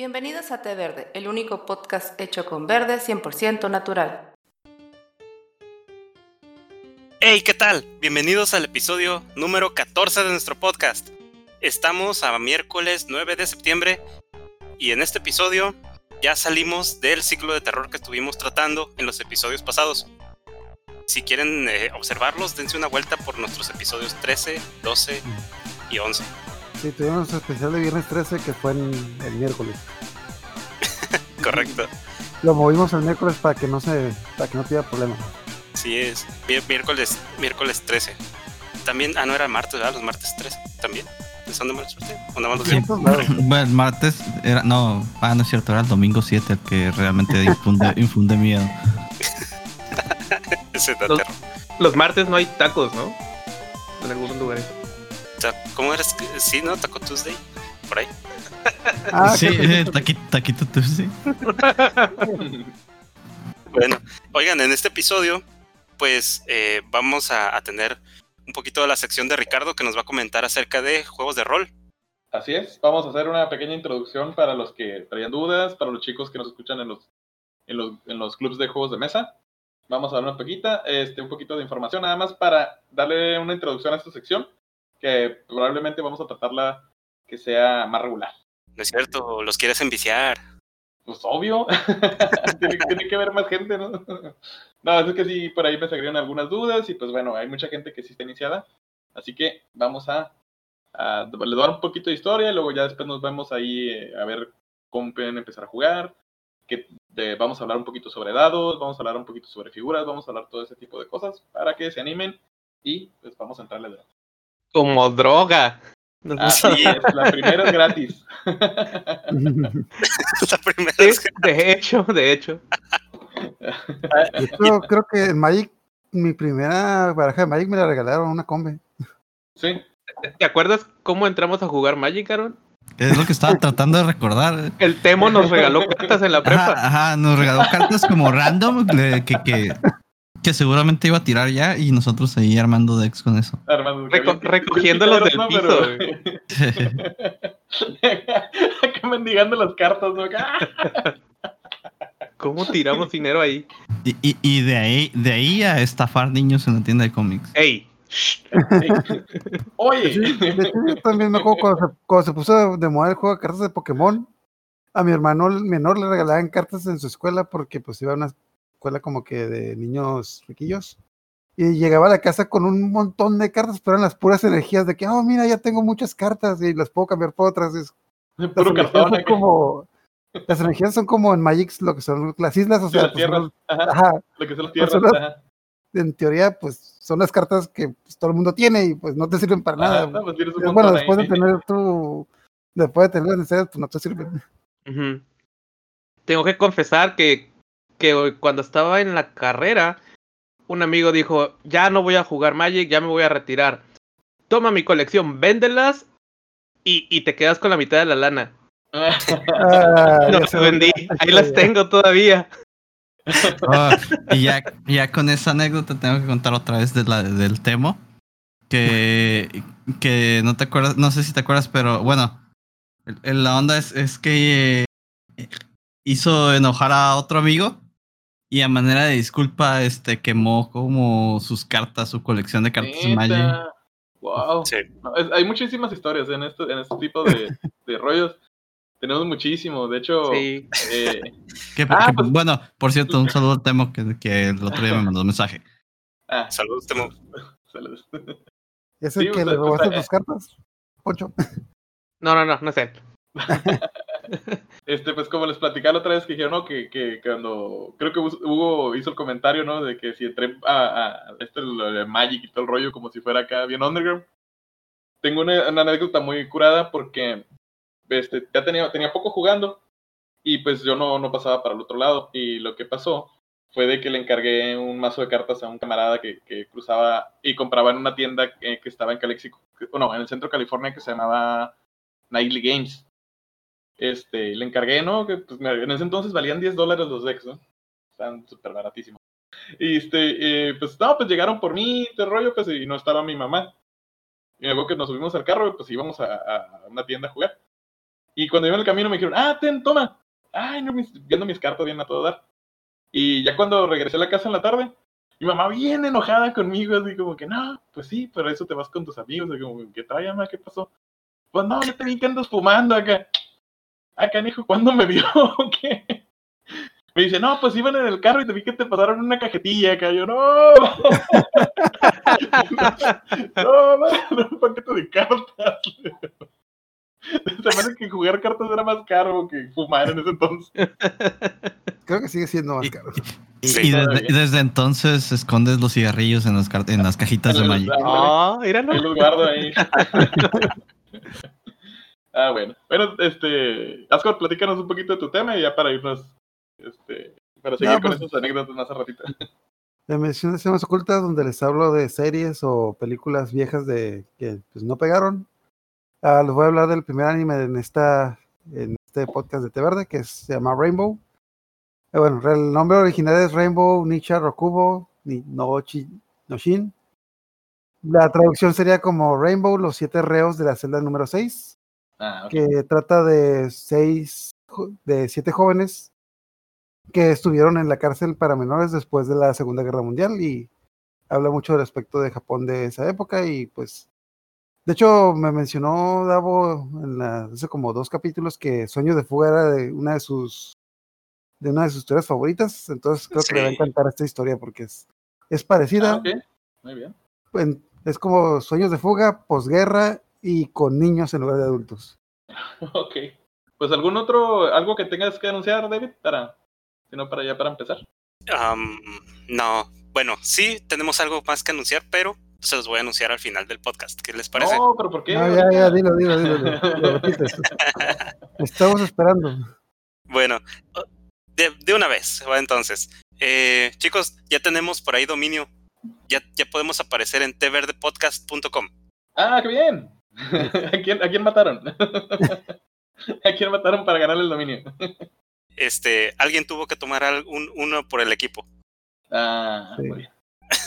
Bienvenidos a Té Verde, el único podcast hecho con verde 100% natural. Hey, ¿qué tal? Bienvenidos al episodio número 14 de nuestro podcast. Estamos a miércoles 9 de septiembre y en este episodio ya salimos del ciclo de terror que estuvimos tratando en los episodios pasados. Si quieren eh, observarlos, dense una vuelta por nuestros episodios 13, 12 y 11. Sí, tuvimos un especial de viernes 13 que fue en el miércoles. Correcto. Lo movimos el miércoles para que no se, para que no tuviera problema. Sí, es miércoles, miércoles 13. También, ah, no era martes, ¿verdad? Los martes 13 también. ¿Son de martes 13? ¿O nada más los Sí. Bueno, el martes era. No, ah, no es cierto, era el domingo 7 el que realmente infunde, infunde miedo. Ese Los-. Los martes no hay tacos, ¿no? En algunos lugares. ¿Cómo eres? Sí, ¿no? Taco Tuesday. Por ahí. Ah, sí, eh, taquito, taquito Tuesday. Bueno, oigan, en este episodio, pues eh, vamos a, a tener un poquito de la sección de Ricardo que nos va a comentar acerca de juegos de rol. Así es, vamos a hacer una pequeña introducción para los que traían dudas, para los chicos que nos escuchan en los, en los, en los clubs de juegos de mesa. Vamos a dar una poquita, este, un poquito de información nada más para darle una introducción a esta sección, que probablemente vamos a tratarla que sea más regular. ¿No es cierto? ¿Los quieres enviciar? Pues obvio, tiene, tiene que haber más gente, ¿no? No, es que sí, por ahí me salieron algunas dudas y pues bueno, hay mucha gente que sí está iniciada, así que vamos a, a les dar un poquito de historia y luego ya después nos vemos ahí eh, a ver cómo pueden empezar a jugar, que de- vamos a hablar un poquito sobre dados, vamos a hablar un poquito sobre figuras, vamos a hablar todo ese tipo de cosas para que se animen y pues vamos a entrarle de Como droga. Así es, la primera es gratis. la primera Sí, vez que- de hecho, de hecho. Yo creo que en Magic, mi primera baraja de Magic me la regalaron una combe. Sí, ¿Te acuerdas cómo entramos a jugar Magic, Aaron? Es lo que estaba tratando de recordar. El Temo nos regaló cartas en la prepa. Ajá, ajá, nos regaló cartas como random que, que, que seguramente iba a tirar ya y nosotros ahí armando decks con eso. Armando. Reco- recogiéndolos del piso, Pero- Acá mendigando las cartas, ¿no? Acá. ¿Cómo tiramos dinero ahí? Y, y, y de ahí de ahí a estafar niños en la tienda de cómics. ¡Ey! Oye. Sí, de hecho, yo también me acuerdo cuando se, cuando se puso de moda el juego de cartas de Pokémon. A mi hermano menor le regalaban cartas en su escuela porque pues iba a una escuela como que de niños riquillos. Y llegaba a la casa con un montón de cartas, pero eran las puras energías de que, oh, mira, ya tengo muchas cartas y las puedo cambiar por otras. Es- las, Puro energías cartón. son como, las energías son como en Magic lo que son las islas, o sea, las pues, son tierras. Ajá, los- ajá, Lo que son las tierras. Personas- ajá. en teoría, pues son las cartas que pues, todo el mundo tiene y pues no te sirven para Ajá, nada. no, pues bueno, después de ahí. tener tu, después de tener las necesidades, pues no te sirven. Ujú. Tengo que confesar que, que cuando estaba en la carrera, un amigo dijo, ya no voy a jugar Magic, ya me voy a retirar. Toma mi colección, véndelas y, y te quedas con la mitad de la lana. Ah, No ya las vendí, ahí las tengo todavía. Ah, y ya, ya con esa anécdota tengo que contar otra vez de la, del Temo. Que, que no te acuerdas, no sé si te acuerdas, pero bueno, la onda es, es que eh, hizo enojar a otro amigo y a manera de disculpa este quemó como sus cartas, su colección de cartas de Magic. Wow. Sí. No, es- hay muchísimas historias en este, en este tipo de, de rollos. Tenemos muchísimo. De hecho, Sí. eh, Ah, pues- bueno, por cierto, un saludo al Temo que, que el otro día me mandó un mensaje. ah, Saludos, Temo. saludos. ¿Es el Sí, que le robaste tus cartas? Poncho. No, no, no, no sé. Este, pues como les platicaba la otra vez que dijeron, ¿no? Que, que cuando, creo que Hugo hizo el comentario, ¿no? De que si entré a, a este Magic y todo el rollo como si fuera acá bien underground. Tengo una, una anécdota muy curada porque este, ya tenía, tenía poco jugando y pues yo no, no pasaba para el otro lado. Y lo que pasó fue de que le encargué un mazo de cartas a un camarada que, que cruzaba y compraba en una tienda eh, que estaba en Calexico, bueno, en el centro de California que se llamaba Nightly Games. Este, le encargué, ¿no? Que pues, en ese entonces valían 10 dólares los decks, ¿no? Están súper baratísimos. Y este, eh, pues no, pues llegaron por mí, este rollo, pues, y no estaba mi mamá. Y luego que nos subimos al carro, pues íbamos a, a una tienda a jugar. Y cuando iba en el camino me dijeron, ah, ten, toma. Ay, no, mis- viendo mis cartas bien a todo dar. Y ya cuando regresé a la casa en la tarde, mi mamá bien enojada conmigo, así como que, no, pues sí, pero eso te vas con tus amigos, así como que trae, mamá, ¿qué pasó? Pues no, yo te vi que andas fumando acá. Acá, hijo, ¿cuándo me vio? Me dice, no, pues iban en el carro y te vi que te pasaron una cajetilla acá. Yo, no, no, no, un paquete de cartas. Se hace que jugar cartas era más caro que fumar en ese entonces. Creo que sigue siendo más caro. Y, Sí, y desde, entonces escondes los cigarrillos en las, en las cajitas de Magic. Ah, míralo. Ahí los guardo ahí. Ah, bueno. Bueno, este. Ascot, platícanos un poquito de tu tema y ya para irnos. Este. Para seguir No, con pues- esas anécdotas más a ratito. De menciones más ocultas donde les hablo de series o películas viejas de que pues, no pegaron. Ah, les voy a hablar del primer anime en esta en este podcast de Té Verde que se llama Rainbow. Eh, bueno, el nombre original es Rainbow Nicha Rokubo ni no, Chi- no Shin. La traducción sería como Rainbow, los siete reos de la celda número 6, Ah, que trata de seis, de siete jóvenes que estuvieron en la cárcel para menores después de la Segunda Guerra Mundial y habla mucho del aspecto de Japón de esa época y pues de hecho me mencionó Davo en la, hace como dos capítulos que Sueño de Fuga era de una de sus de una de sus historias favoritas, entonces creo que le va a encantar esta historia porque es, es Ah, parecida, ok. Muy bien. en- es como Sueños de Fuga, posguerra y con niños en lugar de adultos. Ok. Pues algún otro, algo que tengas que anunciar, David, para, si no para ya para empezar. Am, no, bueno, sí tenemos algo más que anunciar, pero se los voy a anunciar al final del podcast. ¿Qué les parece? No, pero ¿por qué? No, ya, ya, dilo, dilo, dilo, lo- lo repites. Estamos esperando. Bueno, de, de una vez, va entonces. Eh, chicos, ya tenemos por ahí dominio. Ya, ya podemos aparecer en tverdepodcast.com. Ah, qué bien. ¿A quién, a quién mataron? ¿A quién mataron para ganar el dominio? Este, alguien tuvo que tomar un- uno por el equipo. Ah, Sí. muy bien.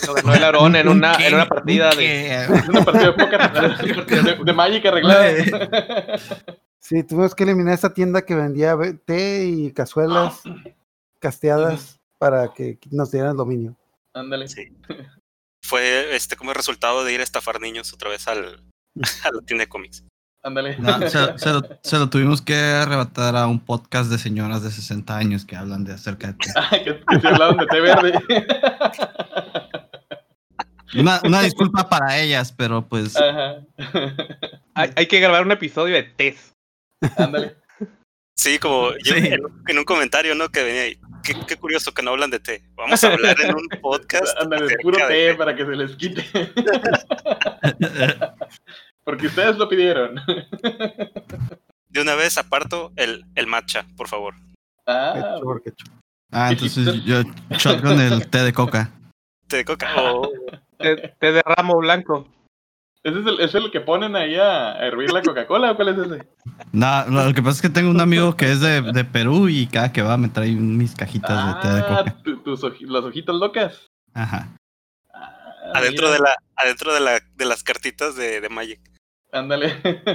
Lo ganó el Aarón en Un una, qué, en una un partida de. una partida de póker de, de Magic arreglada. Sí, tuvimos que eliminar esa tienda que vendía té y cazuelas casteadas para que nos dieran el dominio. Ándale. Sí. Fue este como resultado de ir a estafar niños otra vez al, a la tienda de cómics. Ándale. No, se, se lo, se lo tuvimos que arrebatar a un podcast de señoras de 60 años que hablan de acerca de té. Ah, que, que se hablaban de té verde. Una, una disculpa para ellas, pero pues Ajá. Hay, hay que grabar un episodio de test. Ándale. Sí, como yo Sí. en, en un comentario, ¿no? Que venía ahí. Qué, qué curioso que no hablan de té. Vamos a hablar en un podcast. Ándale, puro de té para que se les quite. Porque ustedes lo pidieron. De una vez aparto el, el matcha, por favor. Ah. Ah, entonces yo shotgun el té de coca. Té de coca. o- Té, té de ramo blanco. ¿ese es el, es el que ponen ahí a, hervir la Coca-Cola o cuál es ese? No, lo que pasa es que tengo un amigo que es de, de Perú y cada que va me trae mis cajitas de té de Ah, coca. tu- tus oji- las hojitas locas. Ajá. Ah, adentro mira. de la, adentro de la, de las cartitas de, de Magic. Ándale.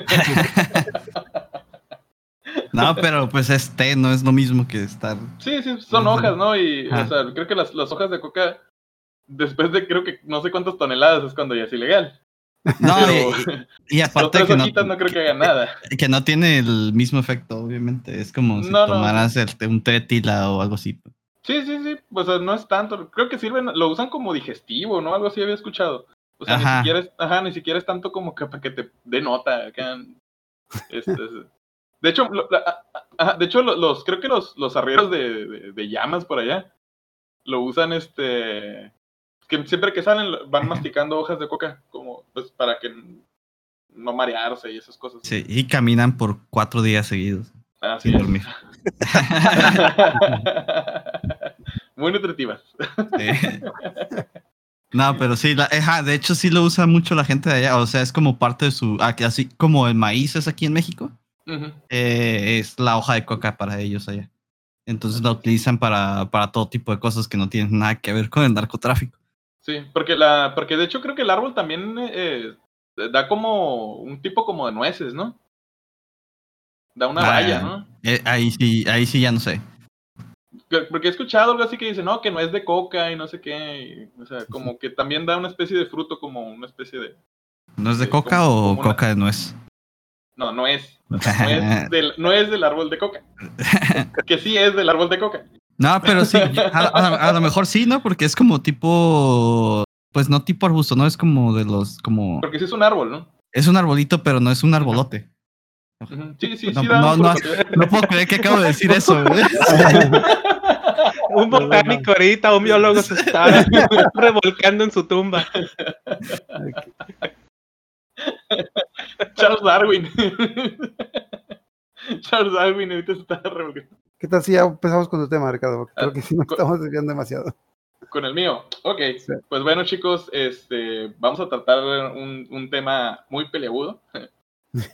No, pero pues es té, no es lo mismo que estar. Sí, sí, son hojas, ¿no? Y, Ah. o sea, creo que las, las hojas de coca, después de creo que no sé cuántas toneladas es cuando ya es ilegal. No, Pero y, y aparte que no, no creo que hagan nada. que no tiene el mismo efecto, obviamente. Es como si No, no. tomaras el té- un té de tila o algo así. Sí, sí, sí, o sea, no es tanto. Creo que sirven, lo usan como digestivo, ¿no? Algo así había escuchado. O sea, Ajá. ni siquiera es, ajá, ni siquiera es tanto como que para que te dé nota. Este, es- de hecho, lo- la- a- a- ajá, de hecho, lo- los, creo que los, los arrieros de, de- de llamas por allá lo usan, este, que siempre que salen van masticando hojas de coca, como, pues, para que no marearse y esas cosas. Sí, y caminan por cuatro días seguidos Así sin es. dormir. Muy nutritivas. Sí. No, pero sí, la, de hecho sí lo usa mucho la gente de allá, o sea, es como parte de su, así como el maíz es aquí en México, eh, es la hoja de coca para ellos allá. Entonces la utilizan para, para todo tipo de cosas que no tienen nada que ver con el narcotráfico. Sí, porque la, porque de hecho creo que el árbol también eh, da como un tipo como de nueces, ¿no? Da una Ah, valla, ¿no? eh, ahí sí, ahí sí ya no sé. Que- Porque he escuchado algo así que dice, no, que no es de coca y no sé qué. y, o sea, como que también da una especie de fruto, como una especie de. ¿No es de coca como- o como una- coca de nuez? No, no es. No es del, no es del árbol de coca. Que sí es del árbol de coca. No, pero sí, a, a- a lo mejor sí, ¿no? Porque es como tipo, pues no tipo arbusto, ¿no? Es como de los, como, Porque sí es un árbol, ¿no? es un arbolito, pero no es un arbolote. Ujú. Sí, sí, No, sí. no, no, no puedo creer que acabo de decir eso, güey. Un botánico ahorita, un biólogo se está revolcando en su tumba. Charles Darwin. Charles Darwin ahorita se está revolviendo. ¿Qué tal si ya empezamos con tu tema, Ricardo? Porque Creo Ah, que sí nos co- estamos desviando demasiado. Con el mío. Ok. Sí. Pues bueno, chicos, este, vamos a tratar un, un tema muy peleagudo.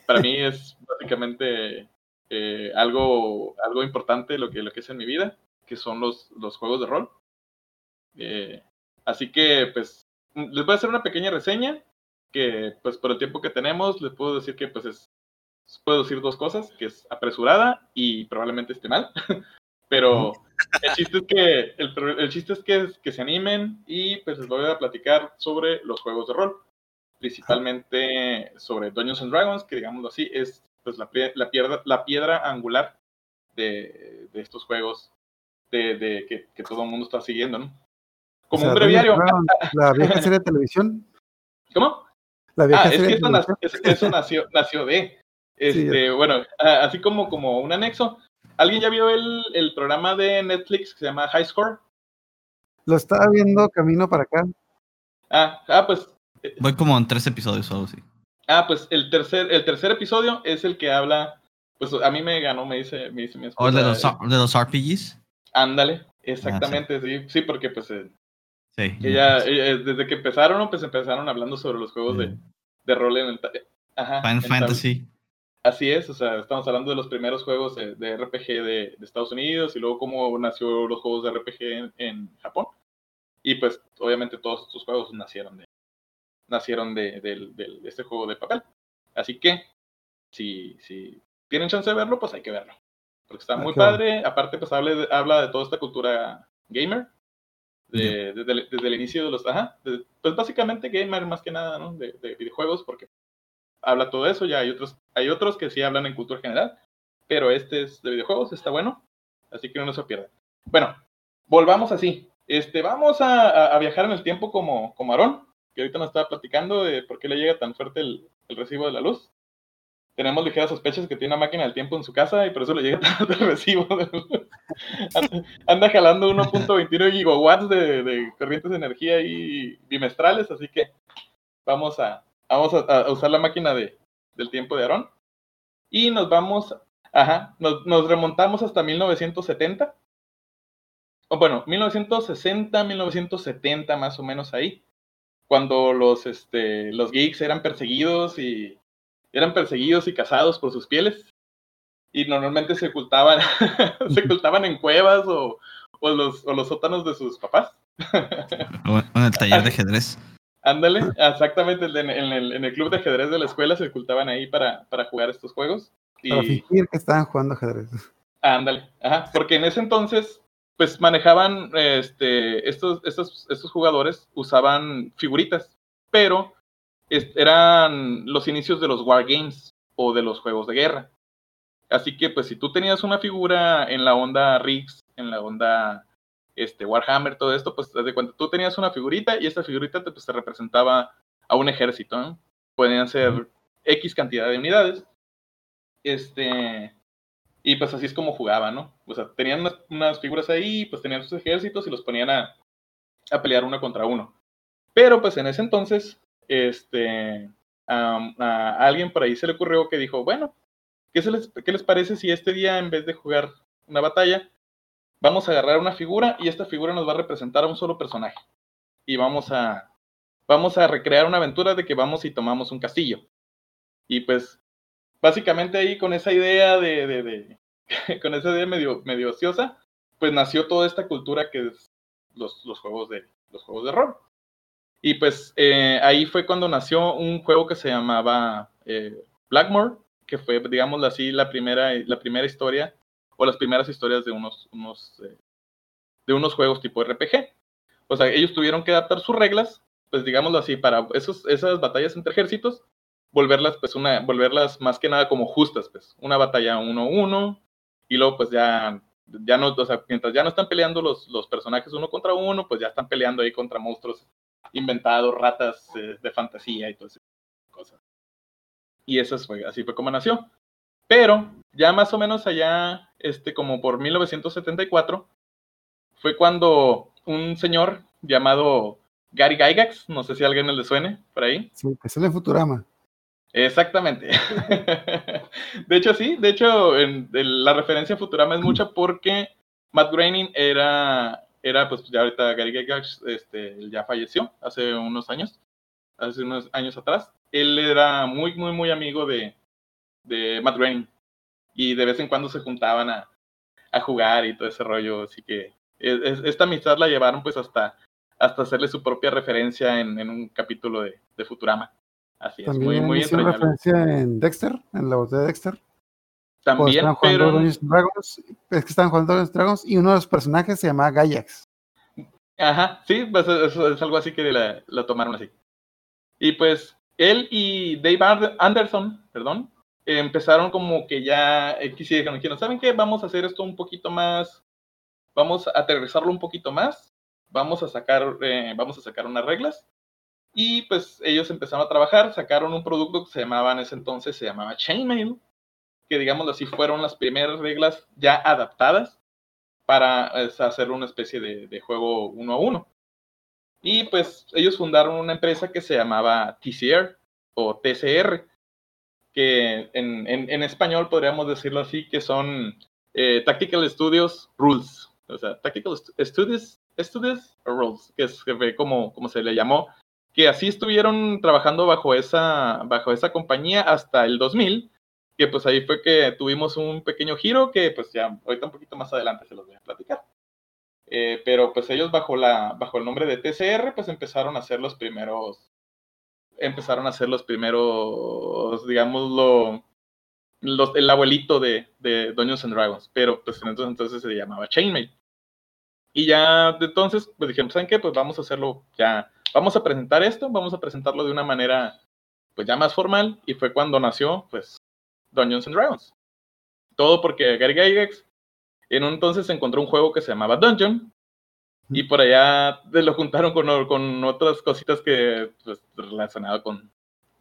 Para mí es básicamente eh, algo, algo importante lo que, lo que es en mi vida, que son los, los juegos de rol. Eh, así que, pues, les voy a hacer una pequeña reseña, que, pues, por el tiempo que tenemos, les puedo decir que, pues, es, puedo decir dos cosas, que es apresurada y probablemente esté mal. Pero el chiste es que, el, el chiste es que, que se animen y, pues, les voy a platicar sobre los juegos de rol principalmente sobre Dungeons and Dragons, que digámoslo así, es pues la, la, piedra, la piedra angular de, de estos juegos de, de que, que todo el mundo está siguiendo, ¿no? Como O sea, un breviario. La vieja serie de televisión. ¿Cómo? La vieja Ah, es serie que de eso, nació, nació de. Este, bueno, así como, como un anexo. ¿Alguien ya vio el, el programa de Netflix que se llama High Score? Lo estaba viendo camino para acá. Ah, ah pues Voy como en tres episodios o algo así. Ah, pues el tercer, el tercer episodio es el que habla, pues a mí me ganó, me dice, me dice mi O el esposa. de los, de los RPGs. Ándale, exactamente, sí, sí, porque pues eh, Sí. ella, ella, desde que empezaron, pues empezaron hablando sobre los juegos de, de rol en el... Ajá, Final en tab- Fantasy. Así es, o sea, estamos hablando de los primeros juegos de, de RPG de, de Estados Unidos y luego cómo nació los juegos de RPG en, en Japón. Y pues obviamente todos estos juegos nacieron de nacieron de, de este juego de papel. Así que si, si tienen chance de verlo, pues hay que verlo. Porque está Ah, muy bueno. padre. Aparte, pues habla de, habla de toda esta cultura gamer. de- desde, el, desde el inicio de los... Ajá, pues básicamente gamer más que nada, ¿no? De, de videojuegos, porque habla todo eso. Ya hay otros, hay otros que sí hablan en cultura general. Pero este es de videojuegos, está bueno. Así que no se pierdan. Bueno, volvamos así. Este, vamos a, a- a viajar en el tiempo como, como Aarón, que ahorita nos estaba platicando de por qué le llega tan fuerte el, el recibo de la luz. Tenemos ligeras sospechas que tiene una máquina del tiempo en su casa y por eso le llega tanto el recibo. Anda, jalando 1.21 gigawatts de, corrientes de energía y bimestrales, así que vamos a, vamos a usar la máquina de, del tiempo de Aarón. Y nos vamos, ajá, nos, nos remontamos hasta 1970. O bueno, 1960, 1970 más o menos ahí. Cuando los, este, los geeks eran perseguidos y eran perseguidos y cazados por sus pieles. Y normalmente se ocultaban, se ocultaban en cuevas o, o los, o los sótanos de sus papás. O en el taller de ajedrez. Ándale, exactamente, en, en el, en el club de ajedrez de la escuela se ocultaban ahí para, para jugar estos juegos. Para Y, fingir que estaban jugando ajedrez. ándale, ajá, porque en ese entonces, pues manejaban, este, estos, estos, estos jugadores usaban figuritas, pero eran los inicios de los wargames o de los juegos de guerra. Así que, pues, si tú tenías una figura en la onda Riggs, en la onda este, Warhammer, todo esto, pues, haz de cuenta, tú tenías una figurita y esta figurita te, pues, te representaba a un ejército, ¿no? Podían ser X cantidad de unidades. Este, y pues así es como jugaban, ¿no? O sea, tenían unas, unas figuras ahí, pues tenían sus ejércitos y los ponían a, a pelear uno contra uno. Pero pues en ese entonces, este, a alguien por ahí se le ocurrió que dijo, bueno, ¿qué, les, ¿qué les parece si este día en vez de jugar una batalla, vamos a agarrar una figura y esta figura nos va a representar a un solo personaje? Y vamos a, vamos a recrear una aventura de que vamos y tomamos un castillo. Y pues básicamente ahí con esa idea de, de, de- con esa idea medio, medio ociosa, pues nació toda esta cultura que es los, los juegos de los juegos de rol. Y pues eh, ahí fue cuando nació un juego que se llamaba eh, Blackmore, que fue, digámoslo así, la primera, la primera historia o las primeras historias de unos, unos, eh, de unos juegos tipo RPG. O sea, ellos tuvieron que adaptar sus reglas, pues digámoslo así, para esas batallas entre ejércitos, volverlas, pues, una, volverlas más que nada como justas, pues, una batalla uno a uno, y luego, pues, ya, ya no, o sea, mientras ya no están peleando los, los personajes uno contra uno, pues ya están peleando ahí contra monstruos inventados, ratas eh, de fantasía y todo ese cosas. Y eso fue, así fue como nació. Pero ya más o menos allá, este, como por 1974, fue cuando un señor llamado Gary Gygax, no sé si a alguien le suene por ahí. Sí, que sale Futurama. Exactamente. de hecho, sí, de hecho, en, la referencia a Futurama es mucha porque Matt Groening era, era pues ya ahorita Gary Gygax este, ya falleció hace unos años, hace unos años atrás. Él era muy, muy, muy amigo de, de Matt Groening y de vez en cuando se juntaban a, a jugar y todo ese rollo, así que esta amistad la llevaron pues hasta, hasta hacerle su propia referencia en, en un capítulo de, de, Futurama. Así es, muy, muy entrañable. referencia en Dexter, en la voz de Dexter. También, pero... Dragons, es que estaban jugando Dungeons Dragons y uno de los personajes se llamaba Gayax. Ajá, sí, pues eso es algo así que la, la tomaron así. Y pues él y Dave Anderson, perdón, empezaron como que ya eh, quisieron, ¿saben qué? Vamos a hacer esto un poquito más vamos a aterrizarlo un poquito más, vamos a sacar, eh, vamos a sacar unas reglas. Y pues ellos empezaron a trabajar, sacaron un producto que se llamaba en ese entonces, se llamaba Chainmail, que digamos así fueron las primeras reglas ya adaptadas para hacer una especie de, juego uno a uno. Y pues ellos fundaron una empresa que se llamaba TCR o TCR, que en, en, español podríamos decirlo así, que son eh, Tactical Studios Rules o sea, Tactical Studies, Studies Roles, que es como, como se le llamó, que así estuvieron trabajando bajo esa, bajo esa compañía hasta el 2000, que pues ahí fue que tuvimos un pequeño giro que pues ya ahorita un poquito más adelante se los voy a platicar. Eh, pero pues ellos bajo, la, bajo el nombre de TCR pues empezaron a hacer los primeros, empezaron a hacer los primeros, digámoslo, el abuelito de, de Dungeons and Dragons, pero pues entonces, entonces se llamaba Chainmail. Y ya de entonces, pues dijimos, ¿saben qué? Pues vamos a hacerlo ya, vamos a presentar esto, vamos a presentarlo de una manera pues ya más formal, y fue cuando nació pues Dungeons and Dragons. Todo porque Gary Gygax en un entonces encontró un juego que se llamaba Dungeon, y por allá lo juntaron con, con otras cositas que pues relacionado con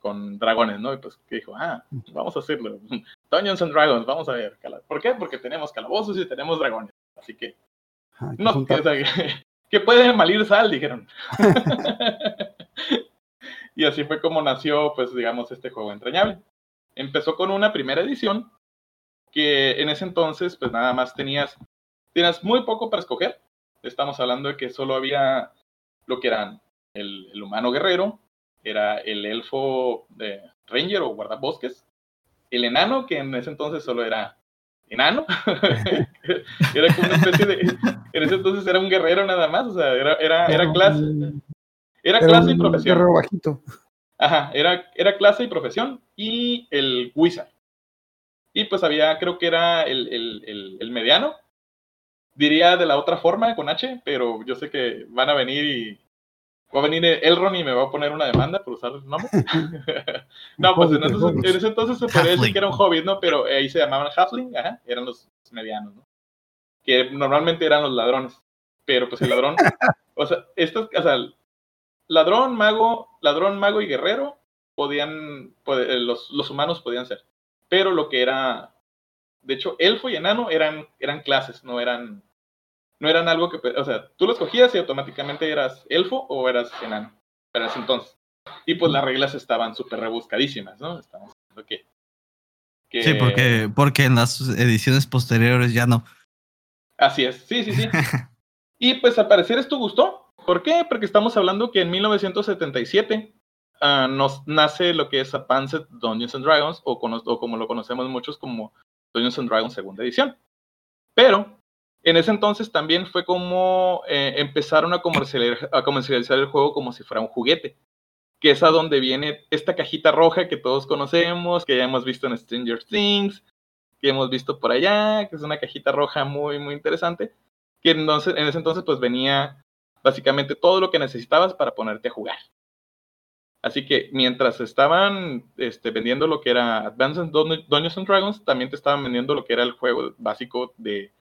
con dragones, ¿no? Y pues que dijo, ah, vamos a hacerlo. Dungeons and Dragons, vamos a ver. ¿Por qué? Porque tenemos calabozos y tenemos dragones. Así que, no, que, o sea, que, puede malir sal, dijeron. y así fue como nació, pues, digamos, este juego entrañable. Empezó con una primera edición que en ese entonces, pues, nada más tenías, tenías muy poco para escoger. Estamos hablando de que solo había lo que eran el, el humano guerrero, era el elfo de Ranger o guardabosques, el enano, que en ese entonces solo era enano, era como una especie de, en ese entonces era un guerrero nada más, o sea, era, era, era clase, era, clase y profesión. bajito. Ajá, era, era clase y profesión, y el wizard. Y pues había, creo que era el, el, el, el mediano, diría de la otra forma con H, pero yo sé que van a venir y va a venir Elron y me va a poner una demanda por usar el nombre. no, pues en, ese entonces se podría decir que era un hobbit, ¿no? Pero ahí se llamaban Halfling, ajá, eran los medianos, ¿no? Que normalmente eran los ladrones. Pero pues el ladrón, o sea, estos, o sea, ladrón, mago, ladrón, mago y guerrero podían, eh, los, los humanos podían ser. Pero lo que era, de hecho, elfo y enano eran, eran clases, no eran no eran algo que, o sea, tú los cogías y automáticamente eras elfo o eras enano, para ese entonces. Y pues las reglas estaban súper rebuscadísimas, ¿no? Estamos que, que... Sí, porque, porque en las ediciones posteriores ya no. Así es, sí, sí, sí. y pues al parecer esto gustó. ¿Por qué? Porque estamos hablando que en 1977 ah, nos nace lo que es Advanced Dungeons and Dragons, o, o como lo conocemos muchos como Dungeons and Dragons segunda edición. Pero en ese entonces también fue como eh, empezaron a comercializar, a comercializar el juego como si fuera un juguete, que es a donde viene esta cajita roja que todos conocemos, que ya hemos visto en Stranger Things, que hemos visto por allá, que es una cajita roja muy, muy interesante, que entonces, en ese entonces pues venía básicamente todo lo que necesitabas para ponerte a jugar. Así que mientras estaban este, vendiendo lo que era Advanced Dungeons and Dragons, también te estaban vendiendo lo que era el juego básico de,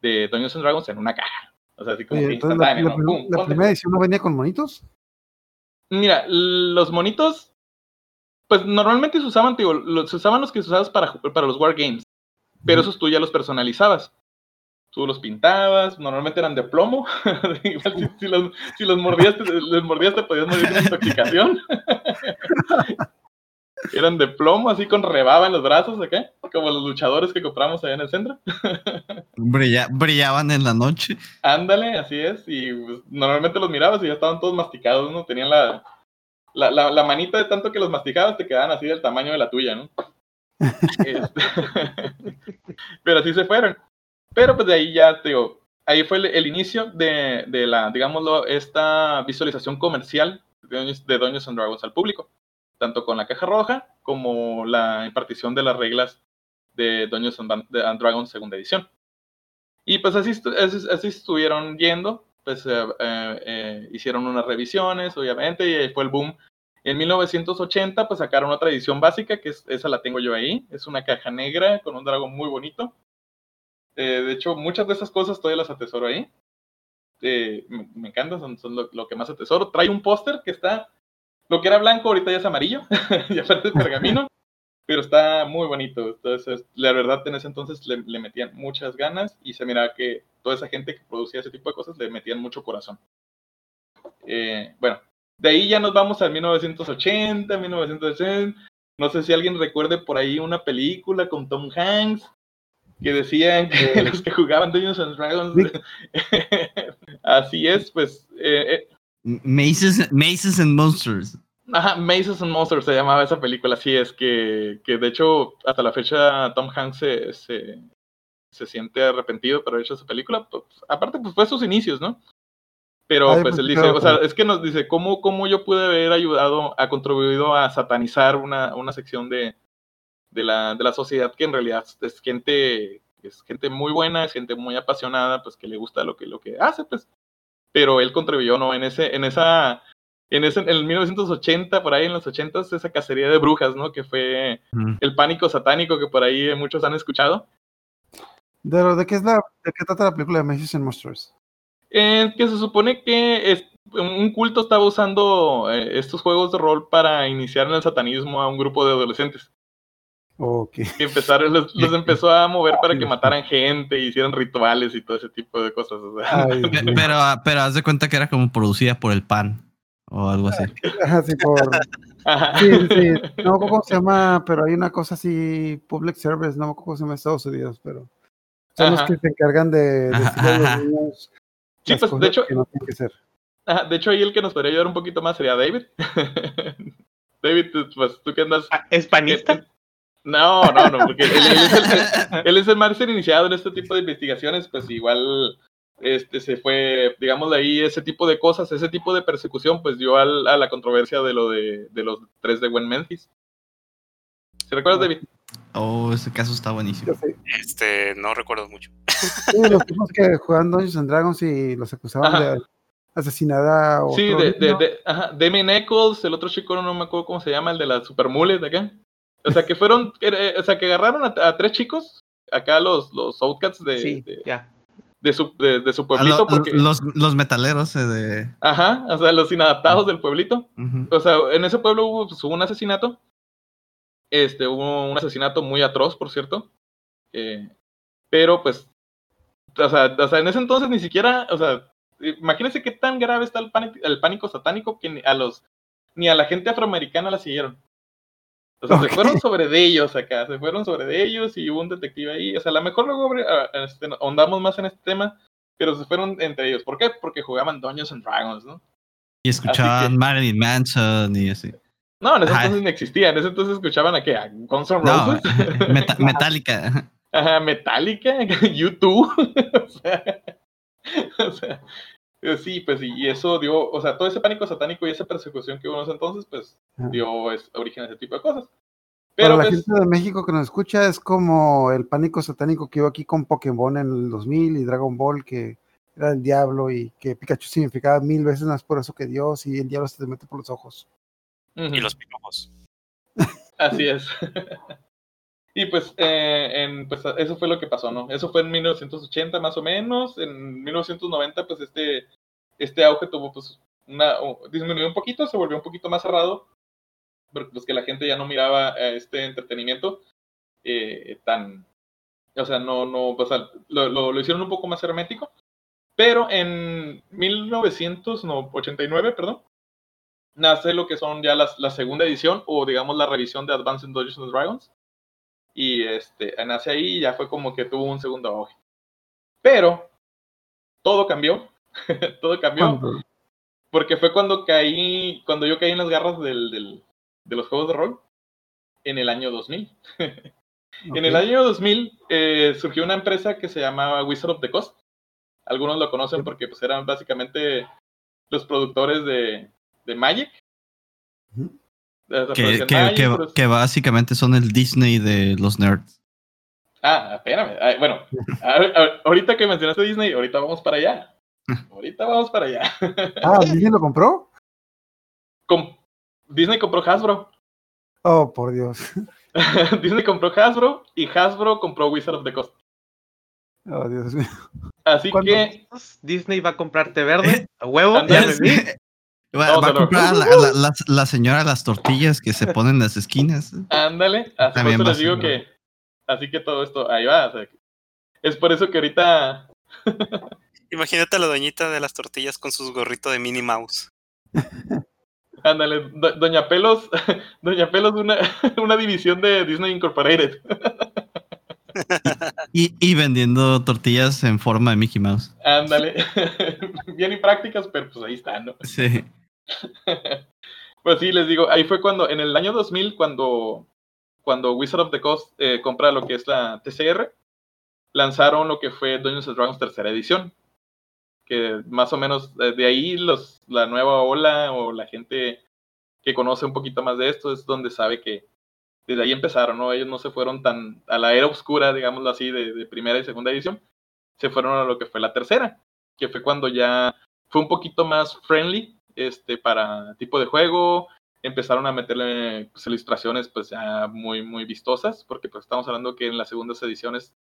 de Dungeons and Dragons en una caja. O sea, así como Oye, que entonces, la, ¿no? la primera edición no venía con monitos. Mira, los monitos, pues normalmente se usaban, digo, los, se usaban los que se usabas para, para los wargames, pero esos tú ya los personalizabas. Tú los pintabas, normalmente eran de plomo. Igual si, si los, si los mordías, te, les mordías, te podías morir de intoxicación. eran de plomo, así con rebaba en los brazos acá, como los luchadores que compramos allá en el centro. Brilla- brillaban en la noche. Ándale, así es. Y pues, normalmente los mirabas y ya estaban todos masticados, ¿no? Tenían la, la, la, la manita de tanto que los masticabas, te quedaban así del tamaño de la tuya, ¿no? Este, Pero así se fueron. Pero pues de ahí ya, digo, ahí fue el, inicio de, de la, digámoslo, esta visualización comercial de de Dungeons and Dragons al público. Tanto con la caja roja como la impartición de las reglas de Dungeons and Dragons segunda edición. Y pues así, así estuvieron yendo, pues eh, eh, eh, hicieron unas revisiones, obviamente, y ahí fue el boom. En 1980, pues sacaron otra edición básica, que es, esa la tengo yo ahí, es una caja negra con un dragón muy bonito. Eh, de hecho, muchas de esas cosas todavía las atesoro ahí. Eh, me, me encanta, son, son lo, lo que más atesoro. Trae un póster que está, lo que era blanco ahorita ya es amarillo, y aparte es pergamino, pero está muy bonito. Entonces, la verdad, en ese entonces le, le metían muchas ganas y se miraba que toda esa gente que producía ese tipo de cosas le metían mucho corazón. Eh, bueno, de ahí ya nos vamos al 1980, 1980. No sé si alguien recuerde por ahí una película con Tom Hanks que decían que los que jugaban Dungeons and Dragons. Así es, pues. eh, eh, Maces, Maces and Monsters. Ajá, Mazes and Monsters se llamaba esa película, así es que, que de hecho hasta la fecha Tom Hanks se, se, se siente arrepentido por haber hecho esa película. Pues, aparte, pues fue sus inicios, ¿no? Pero Ay, pues pues, él dice, claro, o sea, claro. es que nos dice, ¿cómo, cómo yo pude haber ayudado, a contribuido a satanizar una, una sección de, de, la, de la sociedad que en realidad es gente, es gente muy buena, es gente muy apasionada, pues que le gusta lo que, lo que hace, pues. Pero él contribuyó, ¿no? En ese, en esa, en ese, en el 1980, por ahí en los 80 esa cacería de brujas, ¿no? Que fue el pánico satánico que por ahí muchos han escuchado. ¿De, lo- de qué es la, de qué trata la película de Maces and Monsters? Eh, que se supone que es, un culto estaba usando eh, estos juegos de rol para iniciar en el satanismo a un grupo de adolescentes. Ok. Y empezaron, los, los empezó a mover para que mataran gente, hicieran rituales y todo ese tipo de cosas. o sea. Ay, Pe- Pero, ah, pero haz de cuenta que era como producida por el pan o algo así. Ajá, sí, por, Ajá. sí, sí, no me acuerdo cómo se llama, pero hay una cosa así, public service, no me acuerdo cómo se llama Estados Unidos, pero son los que se encargan de Ajá, los niños Sí, pues, de hecho- que no tienen que ser. Ajá, de hecho, ahí el que nos podría ayudar un poquito más sería David. David, pues tú que andas. Ah, ¿Es panista? No, no, no, porque él, él es el, él es el más iniciado en este tipo de investigaciones, pues igual este se fue, digamos, de ahí ese tipo de cosas, ese tipo de persecución, pues dio al- a la controversia de lo de, de los tres de Gwen Memphis. ¿Se recuerdas, David? Oh, ese caso está buenísimo. Este, no recuerdo mucho. Sí, los tipos que juegan Dungeons and Dragons y los acusaban Ajá. de asesinar a otro Sí, de, de, de, ajá, Demi Eccles, el otro chico no me acuerdo cómo se llama, el de la Super Mule de acá. O sea, que fueron, eh, o sea, que agarraron a, a tres chicos, acá los, los Outcats de, Sí, de, ya. de su, de, de su pueblito, lo- porque, los, los metaleros eh, de. ajá, o sea, los inadaptados del pueblito. O sea, en ese pueblo hubo, pues, hubo un asesinato. Este, hubo un asesinato muy atroz, por cierto. Eh, pero, pues, o sea, o sea, en ese entonces ni siquiera, o sea, imagínense qué tan grave está el pánico, el pánico satánico que ni a los, ni a la gente afroamericana la siguieron. O sea, se fueron sobre de ellos acá, se fueron sobre de ellos y hubo un detective ahí. O sea, a lo mejor luego ah, este, ahondamos más en este tema, pero se fueron entre ellos. ¿Por qué? Porque jugaban Dungeons and Dragons, ¿no? Y escuchaban que- Marilyn Manson y así. No, en ese Ajá. entonces no existía. En ese entonces escuchaban a qué? A Guns N' No, Roses. Meta- Metallica. Ajá, Metallica, YouTube. o, sea, o sea, Sí, pues y eso dio, o sea, todo ese pánico satánico y esa persecución que hubo en ese entonces, pues dio es, origen a ese tipo de cosas. Para Pero la pues, gente de México que nos escucha es como el pánico satánico que hubo aquí con Pokémon en el 2000 y Dragon Ball que era el diablo y que Pikachu significaba mil veces más por eso que Dios y el diablo se te mete por los ojos. Y los piojos. Así es. y pues, eh, pues eso fue lo que pasó, ¿no? Eso fue en 1980 más o menos. En 1990 pues este, este auge tuvo pues una, o- disminuyó un poquito, se volvió un poquito más cerrado. Porque pues que la gente ya no miraba eh, este entretenimiento eh, tan... O sea, no, no, pues, lo, lo, hicieron un poco más hermético. Pero en 1989, perdón, nace lo que son ya la segunda edición o digamos la revisión de Advanced Dungeons and Dragons. Y este, nace ahí y ya fue como que tuvo un segundo auge. Pero todo cambió. todo cambió. Porque fue cuando caí, cuando yo caí en las garras del, del- de los juegos de rol en el año 2000. En el año 2000 eh, surgió una empresa que se llamaba Wizard of the Coast. Algunos lo conocen porque pues, eran básicamente los productores de, de Magic. Que, producían que, básicamente son el Disney de los nerds. Ah, espérame. Ay, bueno, a- a- ahorita que mencionaste Disney, ahorita vamos para allá. Ahorita vamos para allá. Ah, ¿Disney lo compró? Com- Disney compró Hasbro. Oh, por Dios. Disney compró Hasbro y Hasbro compró Wizard of the Coast. Oh, Dios mío. Así que Disney va a comprarte verde, a huevo. Me vi. Va, va a comprar a la, la- la- la señora las tortillas que se ponen en las esquinas. Ándale, así por También les digo que, así que todo esto, ahí va, o sea, es por eso que ahorita, Imagínate a la doñita de las tortillas con sus gorritos de Minnie Mouse. ándale, do- Doña Pelos, Doña Pelos, una, una división de Disney Incorporated, Y, y vendiendo tortillas en forma de Mickey Mouse. ándale, bien imprácticas, pero pues ahí están, ¿no? Sí. Pues sí, les digo, ahí fue cuando, en el año 2000, cuando, cuando Wizard of the Coast eh, compra lo que es la TCR, lanzaron lo que fue Dungeons and Dragons tercera edición. Que más o menos eh, de ahí los, la nueva ola o la gente que conoce un poquito más de esto es donde sabe que desde ahí empezaron, ¿no? Ellos no se fueron tan a la era oscura, digámoslo así, de, de primera y segunda edición, se fueron a lo que fue la tercera, que fue cuando ya fue un poquito más friendly este, para tipo de juego, empezaron a meterle pues, ilustraciones pues ya muy, muy vistosas, porque pues estamos hablando que en las segundas ediciones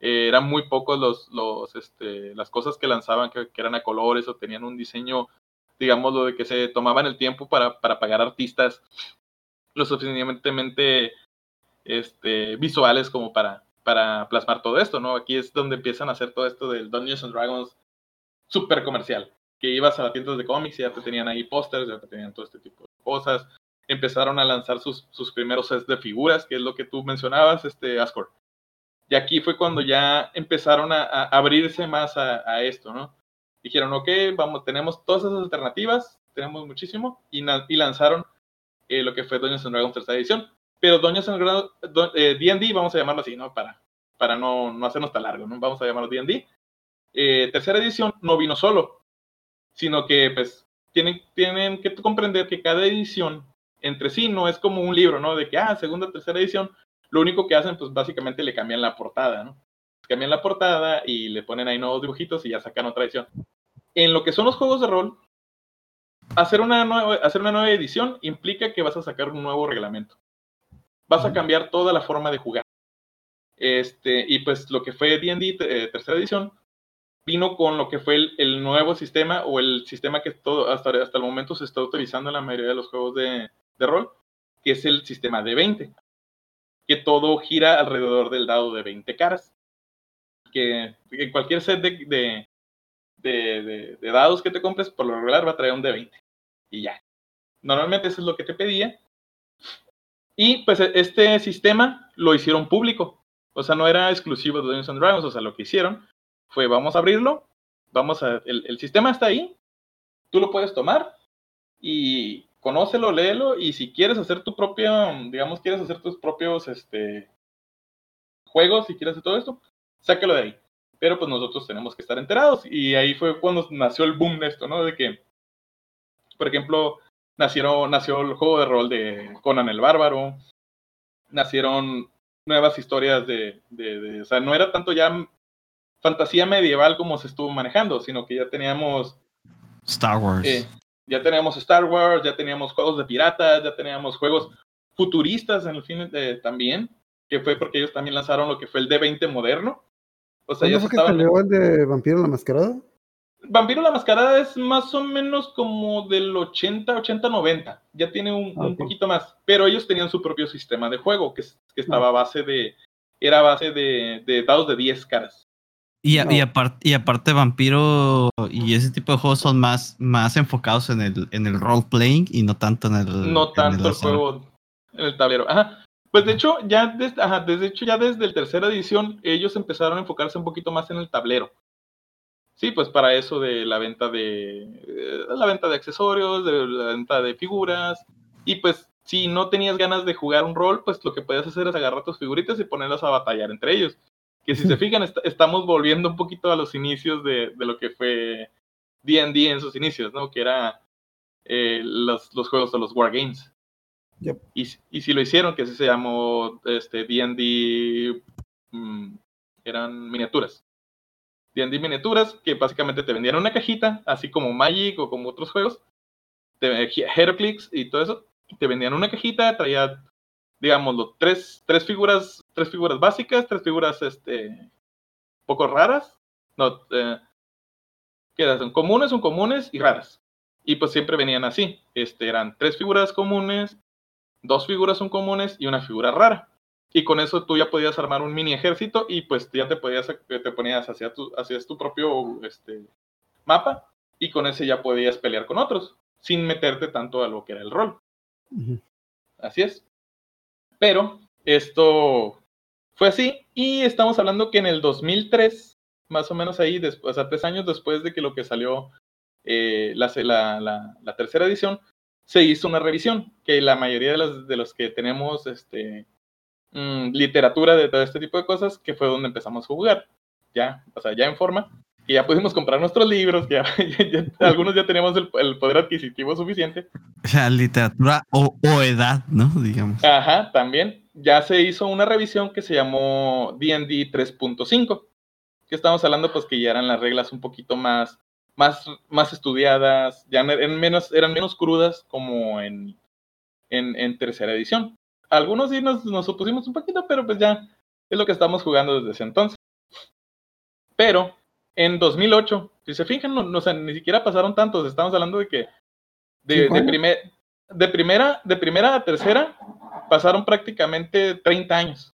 eh, eran muy pocos los, los, este, las cosas que lanzaban que, eran a colores o tenían un diseño, digamos, lo de que se tomaban el tiempo para, para pagar artistas lo suficientemente este, visuales como para, para plasmar todo esto, ¿no? Aquí es donde empiezan a hacer todo esto del Dungeons and Dragons super comercial, que ibas a las tiendas de cómics y ya te tenían ahí pósters, ya te tenían todo este tipo de cosas. Empezaron a lanzar sus, sus primeros sets de figuras, que es lo que tú mencionabas, este Ascor. Y aquí fue cuando ya empezaron a, a abrirse más a, a, esto, ¿no? Dijeron, ok, vamos, tenemos todas esas alternativas, tenemos muchísimo, y, y lanzaron eh, lo que fue Dungeons and Dragons tercera edición. Pero Dungeons and Dragons, D&D, vamos a llamarlo así, ¿no? Para, para no, no hacernos tan largo, ¿no? Vamos a llamarlo D&D. Eh, tercera edición no vino solo, sino que, pues, tienen, tienen que comprender que cada edición entre sí no es como un libro, ¿no? De que, ah, segunda, tercera edición, lo único que hacen, pues, básicamente le cambian la portada, ¿no? Cambian la portada y le ponen ahí nuevos dibujitos y ya sacan otra edición. En lo que son los juegos de rol, hacer una, nueva, hacer una nueva edición implica que vas a sacar un nuevo reglamento. Vas a cambiar toda la forma de jugar. Este, y pues lo que fue D&D eh, tercera edición vino con lo que fue el, el, nuevo sistema o el sistema que todo, hasta, hasta el momento se está utilizando en la mayoría de los juegos de, de rol, que es el sistema de 20. Que todo gira alrededor del dado de 20 caras. Que en cualquier set de, de, de, dados que te compres, por lo regular va a traer un de 20. Y ya. Normalmente eso es lo que te pedía. Y pues este sistema lo hicieron público. O sea, no era exclusivo de Dungeons and Dragons. O sea, lo que hicieron fue vamos a abrirlo. Vamos a. El, el sistema está ahí. Tú lo puedes tomar. Y conócelo, léelo. Y si quieres hacer tu propio. Digamos, quieres hacer tus propios este, juegos. Si quieres hacer todo esto, sáquelo de ahí. pero pues nosotros tenemos que estar enterados. Y ahí fue cuando nació el boom de esto, ¿no? De que, por ejemplo, nacieron, nació el juego de rol de Conan el Bárbaro, nacieron nuevas historias de, de, de, o sea, no era tanto ya fantasía medieval como se estuvo manejando, sino que ya teníamos Star Wars. eh, ya teníamos Star Wars, ya teníamos juegos de piratas, ya teníamos juegos futuristas en el fin de, también, que fue porque ellos también lanzaron lo que fue el D20 moderno. O sea, ya ¿Cuándo se fue que estaban... salió el de Vampiro la Mascarada? Vampiro la Mascarada es más o menos como del 80, 80, 90. Ya tiene un, Ah, un poquito más. Pero ellos tenían su propio sistema de juego, que, es- que estaba a base de. Era a base de, de dados de 10 caras. Y, a- y, No. aparte, y aparte, Vampiro y ese tipo de juegos son más, más enfocados en el, en el role playing y no tanto en el. No en tanto el juego en el tablero. Ajá. Pues de hecho, ya desde, ajá, desde hecho, ya desde la tercera edición, ellos empezaron a enfocarse un poquito más en el tablero. Sí, pues para eso de la venta de eh, la venta de accesorios, de la venta de figuras. Y pues si no tenías ganas de jugar un rol, pues lo que podías hacer es agarrar tus figuritas y ponerlas a batallar entre ellos. Que si se fijan, est- estamos volviendo un poquito a los inicios de, de lo que fue D&D en sus inicios, ¿no? Que era eh, los, los juegos de los Wargames. Yep. Y, si- y si lo hicieron, que así se llamó este, D&D, mm, eran miniaturas. D&D miniaturas, que básicamente te vendían una cajita, así como Magic o como otros juegos, te, Heroclix y todo eso, te vendían una cajita, traía, digámoslo, tres, tres figuras, tres figuras básicas, tres figuras, este, poco raras, no, eh, ¿qué eran? Son comunes, son comunes y raras. Y pues siempre venían así, este, eran tres figuras comunes, dos figuras son comunes y una figura rara. Y con eso tú ya podías armar un mini ejército y pues ya te podías, te ponías hacia tu, hacías tu propio este, mapa y con ese ya podías pelear con otros, sin meterte tanto a lo que era el rol. Así es. Pero esto fue así y estamos hablando que en el 2003, más o menos ahí, después, tres años después de que lo que salió eh, la, la, la, la tercera edición, se hizo una revisión, que la mayoría de los, de los que tenemos este, mm, literatura de todo este tipo de cosas, que fue donde empezamos a jugar, ya, o sea, ya en forma, que ya pudimos comprar nuestros libros, que ya, ya- ya- algunos ya teníamos el, el poder adquisitivo suficiente. O sea, literatura o, o edad, ¿no? Digamos. Ajá, también. Ya se hizo una revisión que se llamó D&D 3.5, que estamos hablando pues que ya eran las reglas un poquito más, más, más estudiadas, ya eran menos, eran menos crudas como en, en, en tercera edición. Algunos sí nos, nos opusimos un poquito, pero pues ya es lo que estamos jugando desde ese entonces. Pero en 2008, si se fijan, no, no, o sea, ni siquiera pasaron tantos, estamos hablando de que de, ¿Cinco de, años? primer, de, primera, de primera a tercera pasaron prácticamente 30 años.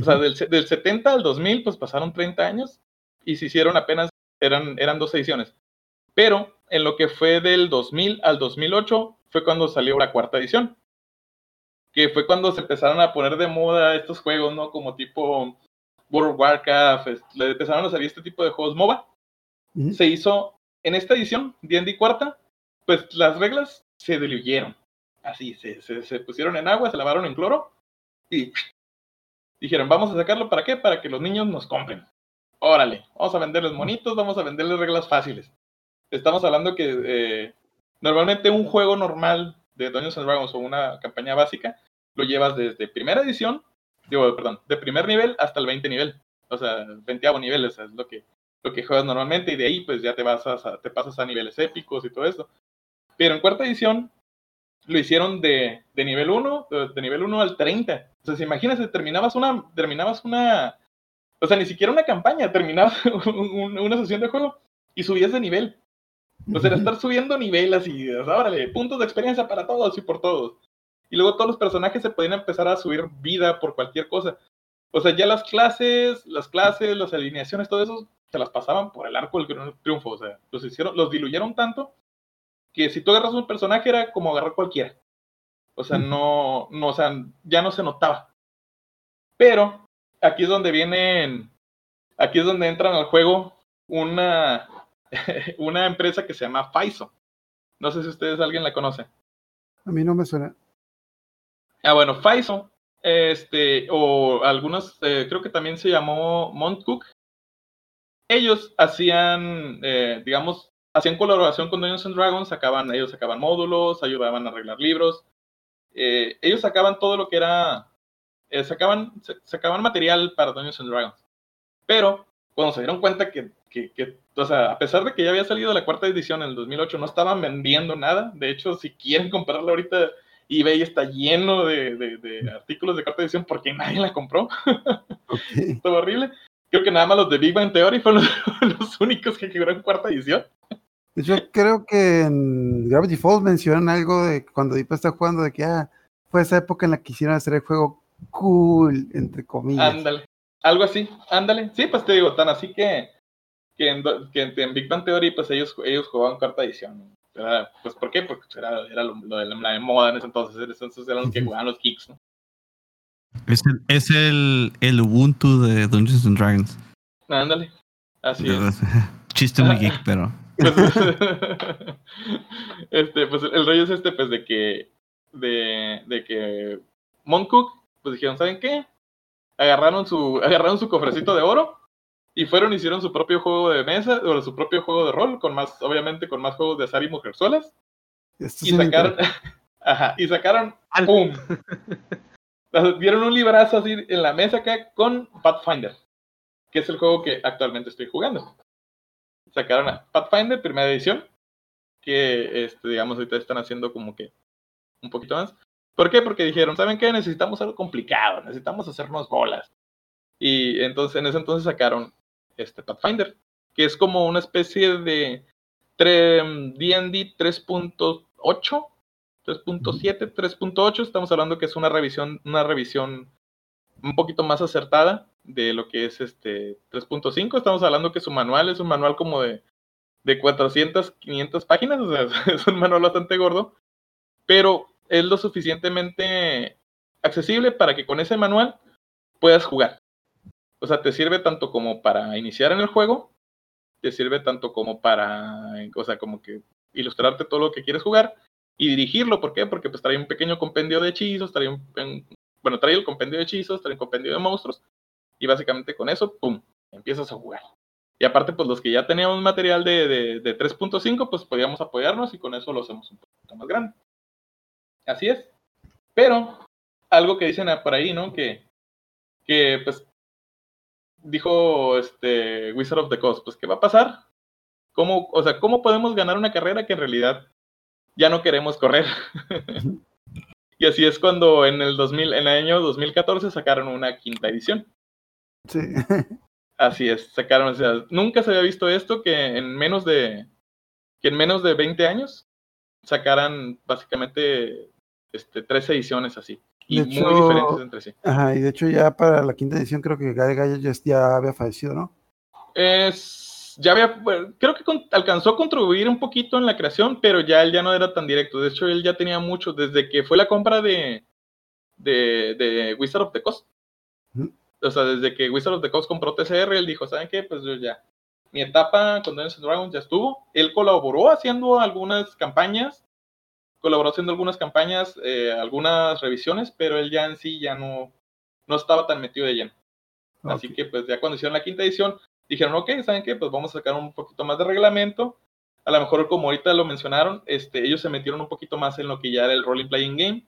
O sea, del, se- del 70 al 2000, pues pasaron 30 años y se hicieron apenas, eran, eran dos ediciones. Pero en lo que fue del 2000 al 2008 fue cuando salió la cuarta edición. Que fue cuando se empezaron a poner de moda estos juegos, ¿no? Como tipo World of Warcraft, le empezaron a salir este tipo de juegos MOBA. Ujú. Se hizo en esta edición, D&D cuarta, pues las reglas se diluyeron. Así, se, se, se pusieron en agua, se lavaron en cloro y dijeron, vamos a sacarlo para qué? Para que los niños nos compren. Órale, vamos a venderles monitos, vamos a venderles reglas fáciles. Estamos hablando que eh, normalmente un juego normal de Dungeons and Dragons o una campaña básica lo llevas desde primera edición, digo, perdón, de primer nivel hasta el 20 nivel. O sea, 20 nivel, o sea, es lo que, lo que juegas normalmente y de ahí pues ya te, vas a, te pasas a niveles épicos y todo eso. Pero en cuarta edición lo hicieron de, de nivel 1, de, de nivel 1 al 30. O sea, si imagínate, terminabas una, terminabas una, o sea, ni siquiera una campaña, terminabas un- un- una sesión de juego y subías de nivel. O sea, era estar subiendo nivel así, o sea, órale, puntos de experiencia para todos y por todos. Y luego todos los personajes se podían empezar a subir vida por cualquier cosa. O sea, ya las clases, las clases, las alineaciones, todo eso, se las pasaban por el arco del tri- triunfo. O sea, los hicieron, los diluyeron tanto que si tú agarras un personaje era como agarrar cualquiera. O sea, no, no, o sea, ya no se notaba. Pero aquí es donde vienen, aquí es donde entran al juego una, una empresa que se llama Faiso. No sé si ustedes alguien la conoce. A mí no me suena. Ah, bueno, Faiso, este, o algunos, eh, creo que también se llamó Montcook, ellos hacían, eh, digamos, hacían colaboración con Dungeons and Dragons, sacaban, ellos sacaban módulos, ayudaban a arreglar libros, eh, ellos sacaban todo lo que era, sacaban, sacaban material para Dungeons and Dragons. Pero cuando se dieron cuenta que, que, que, o sea, a pesar de que ya había salido la cuarta edición en el 2008, no estaban vendiendo nada. De hecho, si quieren comprarla ahorita, eBay está lleno de, de, de artículos de cuarta edición porque nadie la compró. Ok. Estuvo horrible. Creo que nada más los de Big Bang Theory fueron los, los únicos que quebraron cuarta edición. De hecho, creo que en Gravity Falls mencionan algo de cuando Deep está jugando, de que ah, fue esa época en la que hicieron hacer el juego cool, entre comillas. Ándale. Algo así, ándale. Sí, pues te digo, tan así que, que, en, que en- en Big Bang Theory, pues ellos, ellos jugaban cuarta edición. Era, pues, ¿por qué? Porque era, era lo, lo de la, la de moda en ese entonces. Esos eran los que jugaban los kicks, ¿no? Es el, es el, el Ubuntu de Dungeons and Dragons. Ándale. Así es. Chiste muy geek, pero. Pues, este, pues el rollo es este, pues de que, de, de que Moncook, pues dijeron, ¿saben qué? Agarraron su, agarraron su cofrecito de oro y fueron, hicieron su propio juego de mesa, o su propio juego de rol, con más, obviamente con más juegos de azar y mujerzuelas, Esto y sacaron, ajá, y sacaron, ¡pum! Dieron un librazo así en la mesa acá con Pathfinder, que es el juego que actualmente estoy jugando. Sacaron a Pathfinder, primera edición, que este, digamos ahorita están haciendo como que un poquito más. ¿Por qué? Porque dijeron, ¿saben qué? Necesitamos algo complicado, necesitamos hacernos bolas. Y entonces en ese entonces sacaron este Pathfinder, que es como una especie de D&D 3.8 3.7, 3.8, estamos hablando que es una revisión, una revisión un poquito más acertada de lo que es este 3.5. Estamos hablando que su manual es un manual como de, de 400, 500 páginas, o sea, es un manual bastante gordo, pero es lo suficientemente accesible para que con ese manual puedas jugar. O sea, te sirve tanto como para iniciar en el juego, te sirve tanto como para, o sea, como que ilustrarte todo lo que quieres jugar y dirigirlo. ¿Por qué? Porque pues trae un pequeño compendio de hechizos, trae un, bueno, trae el compendio de hechizos, trae un compendio de monstruos y básicamente con eso, ¡pum!, empiezas a jugar. Y aparte, pues los que ya teníamos material de, de, de 3.5, pues podíamos apoyarnos y con eso lo hacemos un poquito más grande. Así es. Pero, algo que dicen por ahí, ¿no? Que, que pues, dijo este Wizard of the Coast, pues, ¿qué va a pasar? ¿Cómo, o sea, ¿cómo podemos ganar una carrera que en realidad ya no queremos correr? y así es cuando en el 2000, en el año 2014 sacaron una quinta edición. Sí. Así es, sacaron, o sea, nunca se había visto esto que en menos de que en menos de 20 años sacaran básicamente este, tres ediciones así y De muy hecho- diferentes entre sí. Ajá, y de hecho ya para la quinta edición creo que Gallo ya, ya había fallecido, ¿no? Es, ya había, creo que con- alcanzó a contribuir un poquito en la creación, pero ya él ya no era tan directo. De hecho, él ya tenía mucho desde que fue la compra de, de, de Wizard of the Coast. O sea, desde que Wizard of the Coast compró TCR, él dijo, ¿saben qué? Pues yo ya, mi etapa con Dungeons Dragons ya estuvo. Él colaboró haciendo algunas campañas, colaboró haciendo algunas campañas, eh, algunas revisiones, pero él ya en sí ya no, no estaba tan metido de lleno. Así que pues ya cuando hicieron la quinta edición, dijeron, ok, ¿saben qué? Pues vamos a sacar un poquito más de reglamento. A lo mejor, como ahorita lo mencionaron, este, ellos se metieron un poquito más en lo que ya era el role playing game.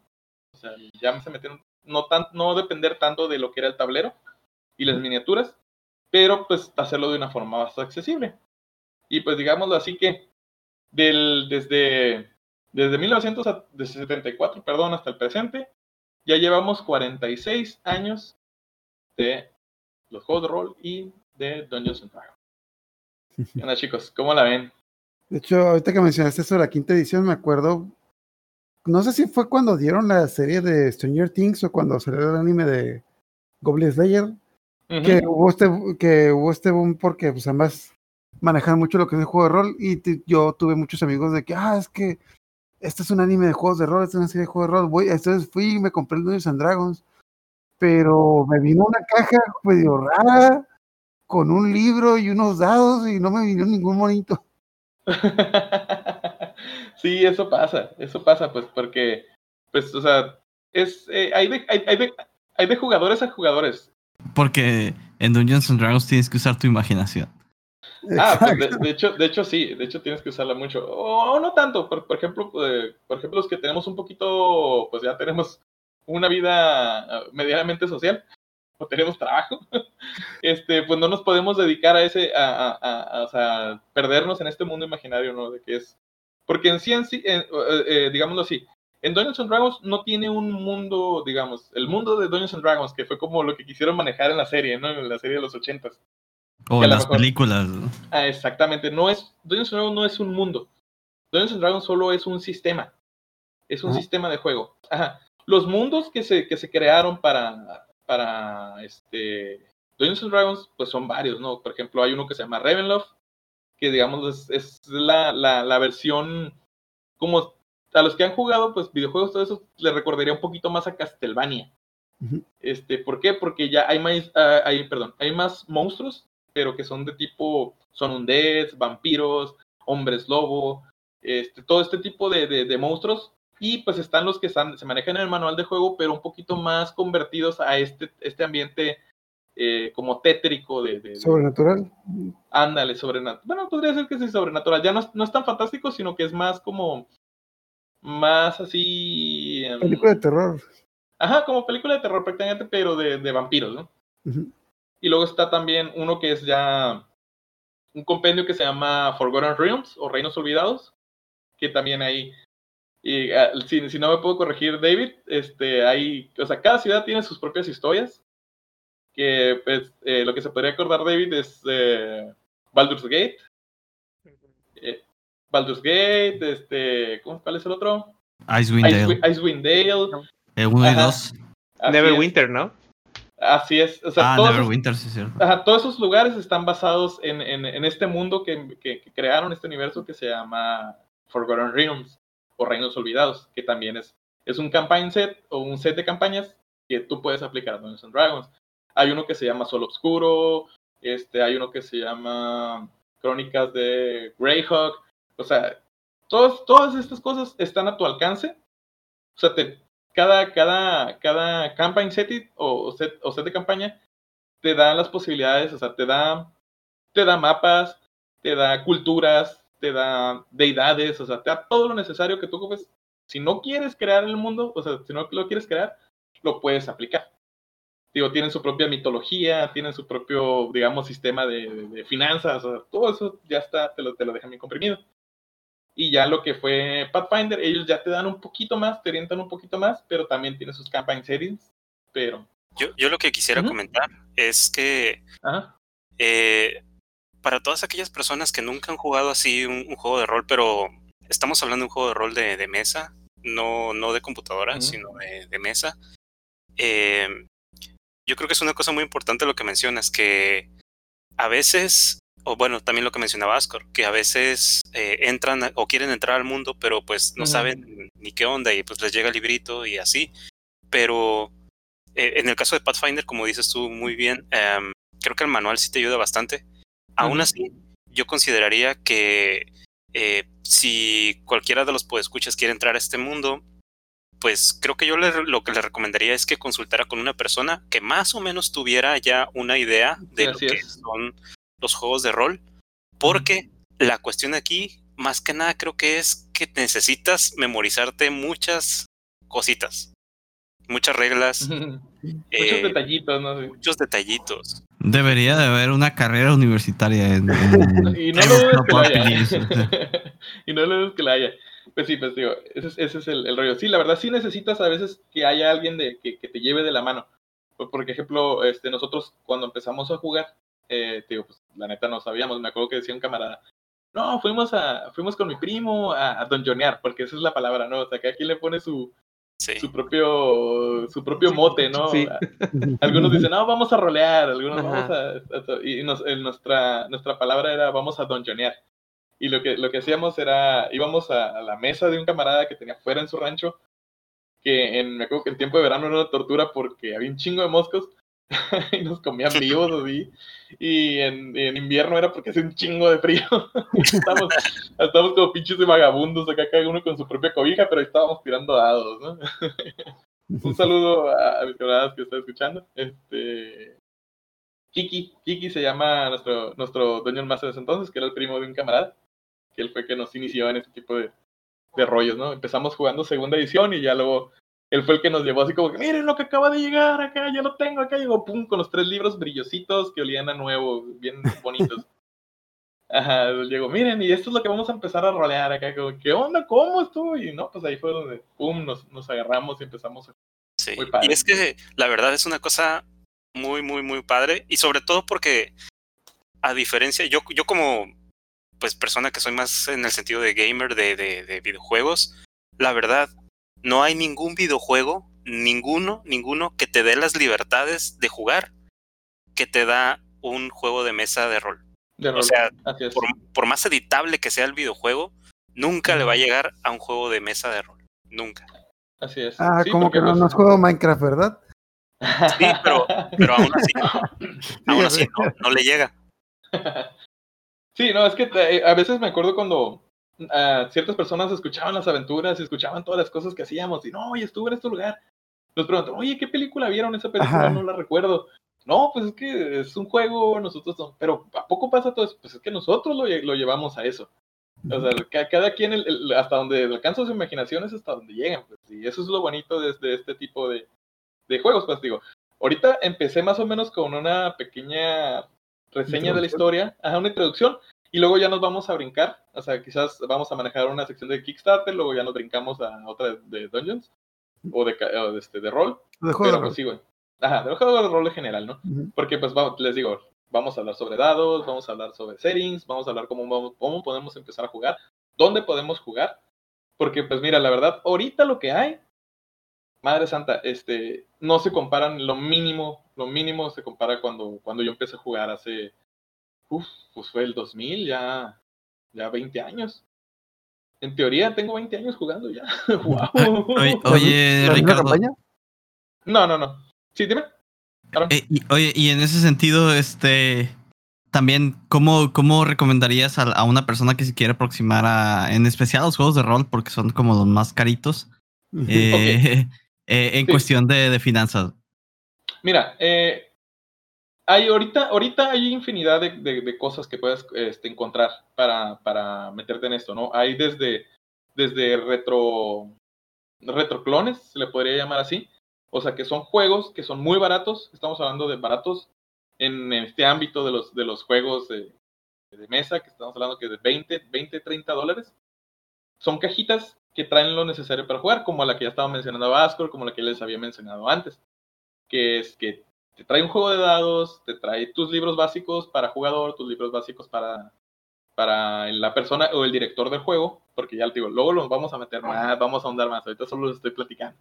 O sea, ya se metieron, no, tan, no depender tanto de lo que era el tablero y las miniaturas, pero pues hacerlo de una forma más accesible. Y pues digámoslo así que del, desde, desde 1974, perdón, hasta el presente, ya llevamos 46 años de los juegos de rol y de Dungeons and Dragons. ¿Qué onda, chicos? ¿Cómo la ven? De hecho, ahorita que mencionaste eso de la quinta edición, me acuerdo. No sé si fue cuando dieron la serie de Stranger Things o cuando salió el anime de Goblin Slayer, que hubo este que hubo este boom porque pues ambas manejan mucho lo que es el juego de rol y yo tuve muchos amigos de que ah es que este es un anime de juegos de rol, esta es una serie de juegos de rol, voy, entonces fui y me compré el Dungeons and Dragons, pero me vino una caja medio rara con un libro y unos dados y no me vino ningún monito. sí, eso pasa, eso pasa, pues, porque, pues, o sea, es, eh, hay, de, hay, hay de, hay de jugadores a jugadores. Porque en Dungeons and Dragons tienes que usar tu imaginación. Ah, pues de, hecho, de hecho sí, de hecho tienes que usarla mucho. O, o no tanto, por, por ejemplo, eh, por ejemplo, los que tenemos un poquito, pues ya tenemos una vida eh, medianamente social, o tenemos trabajo, este, pues no nos podemos dedicar a ese, a, a- a- a, o sea, perdernos en este mundo imaginario, ¿no? De que es, porque en sí, en sí, en- eh, eh, digámoslo así, en Dungeons and Dragons no tiene un mundo, digamos, el mundo de Dungeons and Dragons, que fue como lo que quisieron manejar en la serie, ¿no? En la serie de los ochentas. O las mejor- películas. ¿no? Ah, exactamente. No es, Dungeons and Dragons no es un mundo. Dungeons and Dragons solo es un sistema. Es un Ajá. sistema de juego. Ajá. Los mundos que se, que se crearon para, para este, Dungeons and Dragons, pues son varios, ¿no? Por ejemplo, hay uno que se llama Ravenloft, que digamos es, es la, la, la versión como a los que han jugado pues videojuegos, todo eso, les recordaría un poquito más a Castlevania. Este, ¿Por qué? Porque ya hay más, ah, hay, perdón, hay más monstruos, pero que son de tipo, son undeads, vampiros, hombres lobo, este, todo este tipo de, de- de monstruos. Y pues están los que están, se manejan en el manual de juego, pero un poquito más convertidos a este, este ambiente eh, como tétrico de, Sobrenatural. ándale, sobrenatural. Bueno, podría ser que sí, sobrenatural. Ya no es, no es tan fantástico, sino que es más como, más así... em, Película de terror. Ajá, como película de terror prácticamente, pero de, de vampiros, ¿no? Ujú. Y luego está también uno que es ya un compendio que se llama Forgotten Realms o Reinos Olvidados, que también hay, y, ah, si, si no me puedo corregir David, este, hay, o sea, cada ciudad tiene sus propias historias, que pues eh, lo que se podría acordar David es eh, Baldur's Gate, eh, Baldur's Gate, este, ¿cómo, ¿cuál es el otro? Icewind Dale. Icewind, Dale. El 1 y Ajá. 2. así Neverwinter, ¿no? Así es, o sea, Ah, todos esos- Neverwinter, sí cierto. Ajá, todos esos lugares están basados en, en- en este mundo que, que- que crearon, este universo que se llama Forgotten Realms o Reinos Olvidados, que también es, es un campaign set o un set de campañas que tú puedes aplicar a Dungeons and Dragons. Hay uno que se llama Sol Obscuro, este, hay uno que se llama Crónicas de Greyhawk, o sea, todos, todas estas cosas están a tu alcance. O sea, te, cada, cada, cada campaign set it- o, set, o set de campaña te da las posibilidades, o sea, te da, te da mapas, te da culturas, te da deidades, o sea, te da todo lo necesario que tú ocupes. Si no quieres crear el mundo, o sea, si no lo quieres crear, lo puedes aplicar. Digo, tienen su propia mitología, tienen su propio, digamos, sistema de finanzas, o sea, todo eso ya está, te lo, te lo dejan bien comprimido. Y ya lo que fue Pathfinder, ellos ya te dan un poquito más, te orientan un poquito más, pero también tiene sus campaign settings, pero... Yo, yo lo que quisiera Ujú. comentar es que Ajá. eh, para todas aquellas personas que nunca han jugado así un, un juego de rol, pero estamos hablando de un juego de rol de, de mesa, no, no de computadora, Ujú. sino de, de mesa. eh, yo creo que es una cosa muy importante lo que mencionas, que a veces, o bueno, también lo que mencionaba Ascor, que a veces eh, entran o quieren entrar al mundo, pero pues no saben ni qué onda y pues les llega el librito y así. Pero eh, en el caso de Pathfinder, como dices tú muy bien, em, creo que el manual sí te ayuda bastante. Aún así, yo consideraría que eh, si cualquiera de los podescuchas quiere entrar a este mundo, pues creo que yo le- lo que le recomendaría es que consultara con una persona que más o menos tuviera ya una idea de lo que es. son los juegos de rol, porque la cuestión aquí, más que nada, creo que es que necesitas memorizarte muchas cositas, muchas reglas, Muchos eh, detallitos, ¿no? Muchos detallitos. Debería de haber una carrera universitaria en. en Y no lo dudes que la haya. Y no lo dudes que la haya. Pues sí, pues digo, ese es, ese es el, el rollo. Sí, la verdad sí necesitas a veces que haya alguien de, que, que te lleve de la mano. Por, por ejemplo, este, nosotros cuando empezamos a jugar, eh, digo, pues la neta no sabíamos. Me acuerdo que decía un camarada, no, fuimos a, fuimos con mi primo a, a donjonear, porque esa es la palabra, ¿no? O sea, que aquí le pone su, Sí. su propio, su propio mote, ¿no? Sí. Algunos dicen, no, vamos a rolear, algunos Ajá. vamos a... a- y nos- en nuestra, nuestra palabra era vamos a donjonear. Y lo que, lo que hacíamos era, íbamos a, a la mesa de un camarada que tenía fuera en su rancho, que en, me acuerdo que en tiempo de verano era una tortura porque había un chingo de moscos y nos comían vivos así. Y en, en invierno era porque hacía un chingo de frío. estábamos, estábamos como pinches de vagabundos acá, cada uno con su propia cobija, pero ahí estábamos tirando dados, ¿no? un saludo a, a mis camaradas que están escuchando. Este, Kiki, Kiki se llama nuestro, nuestro Dungeon Master de ese entonces, que era el primo de un camarada, que él fue que nos inició en este tipo de, de rollos, ¿no? Empezamos jugando segunda edición y ya luego él fue el que nos llevó así como que, miren lo que acaba de llegar acá, ya lo tengo acá, llegó pum, con los tres libros brillositos que olían a nuevo, bien bonitos. Ajá, llegó, miren, y esto es lo que vamos a empezar a rolear acá, como, ¿qué onda? ¿Cómo estuvo? Y no, pues ahí fue donde, pum, nos, nos agarramos y empezamos a... Sí. Muy padre. Y es que la verdad es una cosa muy, muy, muy padre. Y sobre todo porque, a diferencia, yo, yo como pues persona que soy más en el sentido de gamer de, de, de videojuegos, la verdad, no hay ningún videojuego, ninguno, ninguno que te dé las libertades de jugar que te da un juego de mesa de rol. De O rol. sea, Así es. por, por más editable que sea el videojuego, nunca le va a llegar a un juego de mesa de rol. Nunca. Así es. Ah, Sí, como que no, no has jugado Minecraft, ¿verdad? Sí, pero, pero aún así, aún así no, no le llega. Sí, no, es que a veces me acuerdo cuando ah, ciertas personas escuchaban las aventuras y escuchaban todas las cosas que hacíamos y no, oye, estuve en este lugar. Nos preguntan, oye, ¿qué película vieron? Esa película Ajá. no la recuerdo. No, pues es que es un juego, nosotros no. Pero ¿a poco pasa todo eso? Pues es que nosotros lo, lle- lo llevamos a eso. O sea, ca- cada quien, el- el- hasta donde alcanza su imaginación es hasta donde llegan. Pues, y eso es lo bonito de, de este tipo de, de juegos. Pues digo, ahorita empecé más o menos con una pequeña reseña de la historia, ajá, una introducción, y luego ya nos vamos a brincar. O sea, quizás vamos a manejar una sección de Kickstarter, luego ya nos brincamos a otra de Dungeons o de, ca- o de, este, de rol. De juego Pero de pues sí, güey. Ajá, de juego de rol en general, ¿no? Porque pues vamos, les digo, vamos a hablar sobre dados, vamos a hablar sobre settings, vamos a hablar cómo, vamos, cómo podemos empezar a jugar, dónde podemos jugar. Porque pues mira, la verdad, ahorita lo que hay, Madre Santa, este, no se comparan lo mínimo, lo mínimo se compara cuando, cuando yo empecé a jugar hace, uf, pues fue el 2000, ya, ya 20 años. En teoría tengo 20 años jugando ya. wow. Oye, ¿La- oye, Ricardo. campaña? No, no, no. Sí, dime. Eh, y, oye, y en ese sentido, este. También, ¿cómo, cómo recomendarías a, a una persona que se quiere aproximar a, en especial a los juegos de rol, porque son como los más caritos, eh, eh, en Sí. cuestión de, de finanzas? Mira, eh, hay ahorita, ahorita hay infinidad de, cosas que puedes este, encontrar para, para meterte en esto, ¿no? Hay desde, desde retro, retroclones, se le podría llamar así. O sea, que son juegos que son muy baratos. Estamos hablando de baratos en este ámbito de los, de los juegos de, de mesa, que estamos hablando que de 20, 20, 30 dólares. Son cajitas que traen lo necesario para jugar, como la que ya estaba mencionando Vasco, como la que les había mencionado antes. Que es que te trae un juego de dados, te trae tus libros básicos para jugador, tus libros básicos para, para la persona o el director del juego, porque ya te digo, luego los vamos a meter más, vamos a ahondar más, ahorita solo los estoy platicando.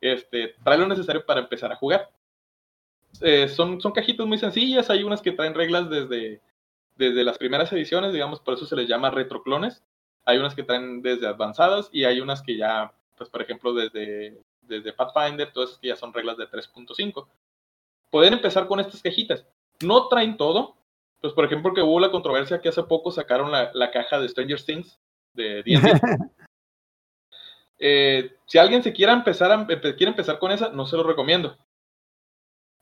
Este, trae lo necesario para empezar a jugar. Eh, son, son cajitas muy sencillas, hay unas que traen reglas desde, desde las primeras ediciones, digamos, por eso se les llama retroclones. Hay unas que traen desde avanzadas y hay unas que ya, pues por ejemplo, desde, desde Pathfinder, todas esas que ya son reglas de 3.5 pueden empezar con estas cajitas. No traen todo. Pues, por ejemplo, que hubo la controversia que hace poco sacaron la, la caja de Stranger Things de D&D. Eh, si alguien se quiera empezar, a, quiere empezar con esa, no se lo recomiendo.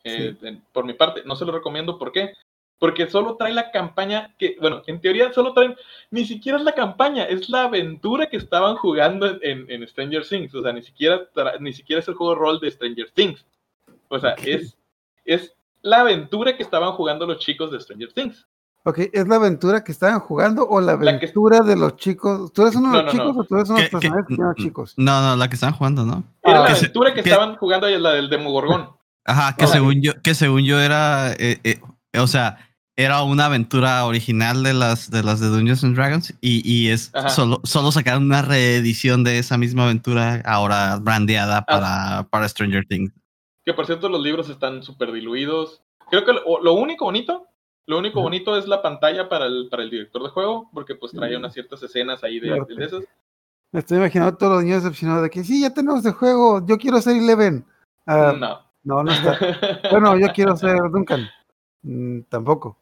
Eh, por mi parte, no se lo recomiendo. ¿Por qué? Porque solo trae la campaña que, bueno, en teoría solo traen, ni siquiera es la campaña, es la aventura que estaban jugando en, en Stranger Things. O sea, ni siquiera, ni siquiera es el juego de rol de Stranger Things. O sea, es, es la aventura que estaban jugando los chicos de Stranger Things. Ok, ¿es la aventura que estaban jugando o la La que- aventura de los chicos? ¿Tú eres uno de No, los no, no. chicos o tú eres uno de los ¿Qué- qué- personajes que llaman chicos? No, no, la que están jugando, ¿no? Era Ah, la que se- aventura que que- estaban jugando, la del Demogorgón. Ajá, que Ajá. según yo, que según yo era, eh, eh, o sea, era una aventura original de las de las de Dungeons and Dragons y, y es Ajá. solo, solo sacaron una reedición de esa misma aventura ahora Ah. brandeada para, para Stranger Things. Que por cierto, los libros están súper diluidos. Creo que lo, lo único bonito, lo único bonito es la pantalla para el, para el director de juego, porque pues trae unas ciertas escenas ahí de, Claro. de esas. Me estoy imaginando a todos los niños decepcionados de que sí, ya tenemos el juego, yo quiero ser Eleven. Ah, no. no, no está. Bueno, yo quiero ser Duncan. Mm, tampoco.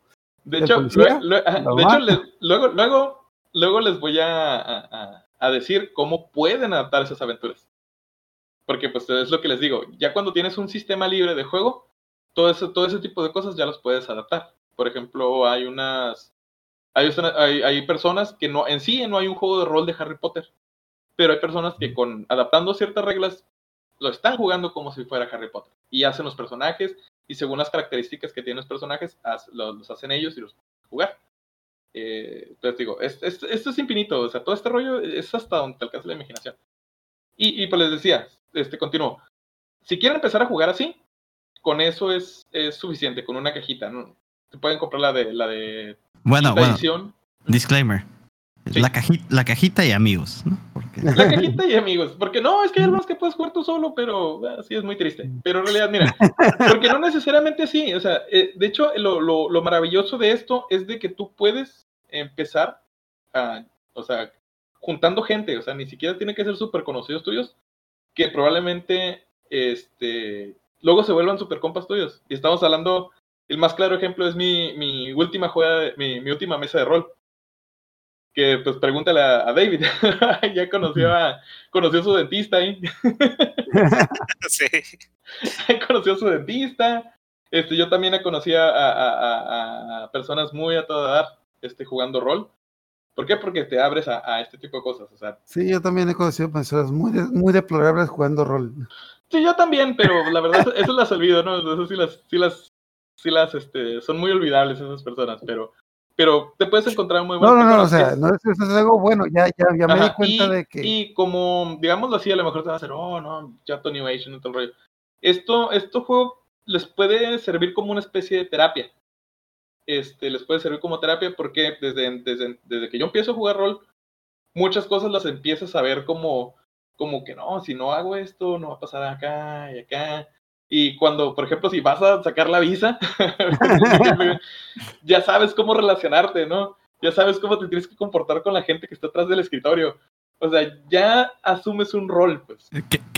De ¿El hecho, de hecho les- luego, luego, luego les voy a- a decir cómo pueden adaptar esas aventuras. Porque pues es lo que les digo, ya cuando tienes un sistema libre de juego, todo ese, todo ese tipo de cosas ya los puedes adaptar. Por ejemplo, hay unas, hay, hay, hay personas que no, en sí no hay un juego de rol de Harry Potter, pero hay personas que con adaptando ciertas reglas lo están jugando como si fuera Harry Potter y hacen los personajes y según las características que tienen los personajes los, hacen ellos y los jugar. Eh, entonces digo, esto es infinito, o sea, todo este rollo es hasta donde te alcanza la imaginación. Y, y pues les decía, este continuo, si quieren empezar a jugar así, con eso es, es suficiente, con una cajita, ¿no? Se pueden comprar la de la de bueno, bueno. Disclaimer. La, cajita, la cajita y amigos, ¿no? La cajita y amigos. Porque no, es que hay algo más que puedes jugar tú solo, pero así es muy triste. Pero en realidad, mira, porque no necesariamente así. O sea, eh, de hecho, lo, lo, lo, maravilloso de esto es de que tú puedes empezar a, o sea, juntando gente. O sea, ni siquiera tiene que ser súper conocidos tuyos, que probablemente este, luego se vuelvan súper compas tuyos. Y estamos hablando, el más claro ejemplo es mi, mi última juega, mi, mi última mesa de rol que pues pregúntale a, David, ya conoció a, conoció a su dentista ahí. sí. conoció a su dentista. Este, yo también he conocido a, a, personas muy a toda edad este, jugando rol. ¿Por qué? Porque te abres a, este tipo de cosas. O sea, sí, yo también he conocido personas muy, muy deplorables jugando rol. Sí, yo también, pero la verdad, eso las olvido, ¿no? Eso sí las, sí las, sí las, este, son muy olvidables esas personas, pero pero te puedes encontrar muy buenas No, no, no, o sea, no es, es, algo bueno, ya, ya, ya me di cuenta de que... Y como, digámoslo así, a lo mejor te va a hacer, oh, no, ya Tony Wation y todo el rollo. Esto, esto juego les puede servir como una especie de terapia. Este, les puede servir como terapia porque desde, desde, desde que yo empiezo a jugar rol, muchas cosas las empiezas a ver como, como que no, si no hago esto, no va a pasar acá y acá. Y cuando, por ejemplo, si vas a sacar la visa, ya sabes cómo relacionarte, ¿no? Ya sabes cómo te tienes que comportar con la gente que está atrás del escritorio. O sea, ya asumes un rol, pues.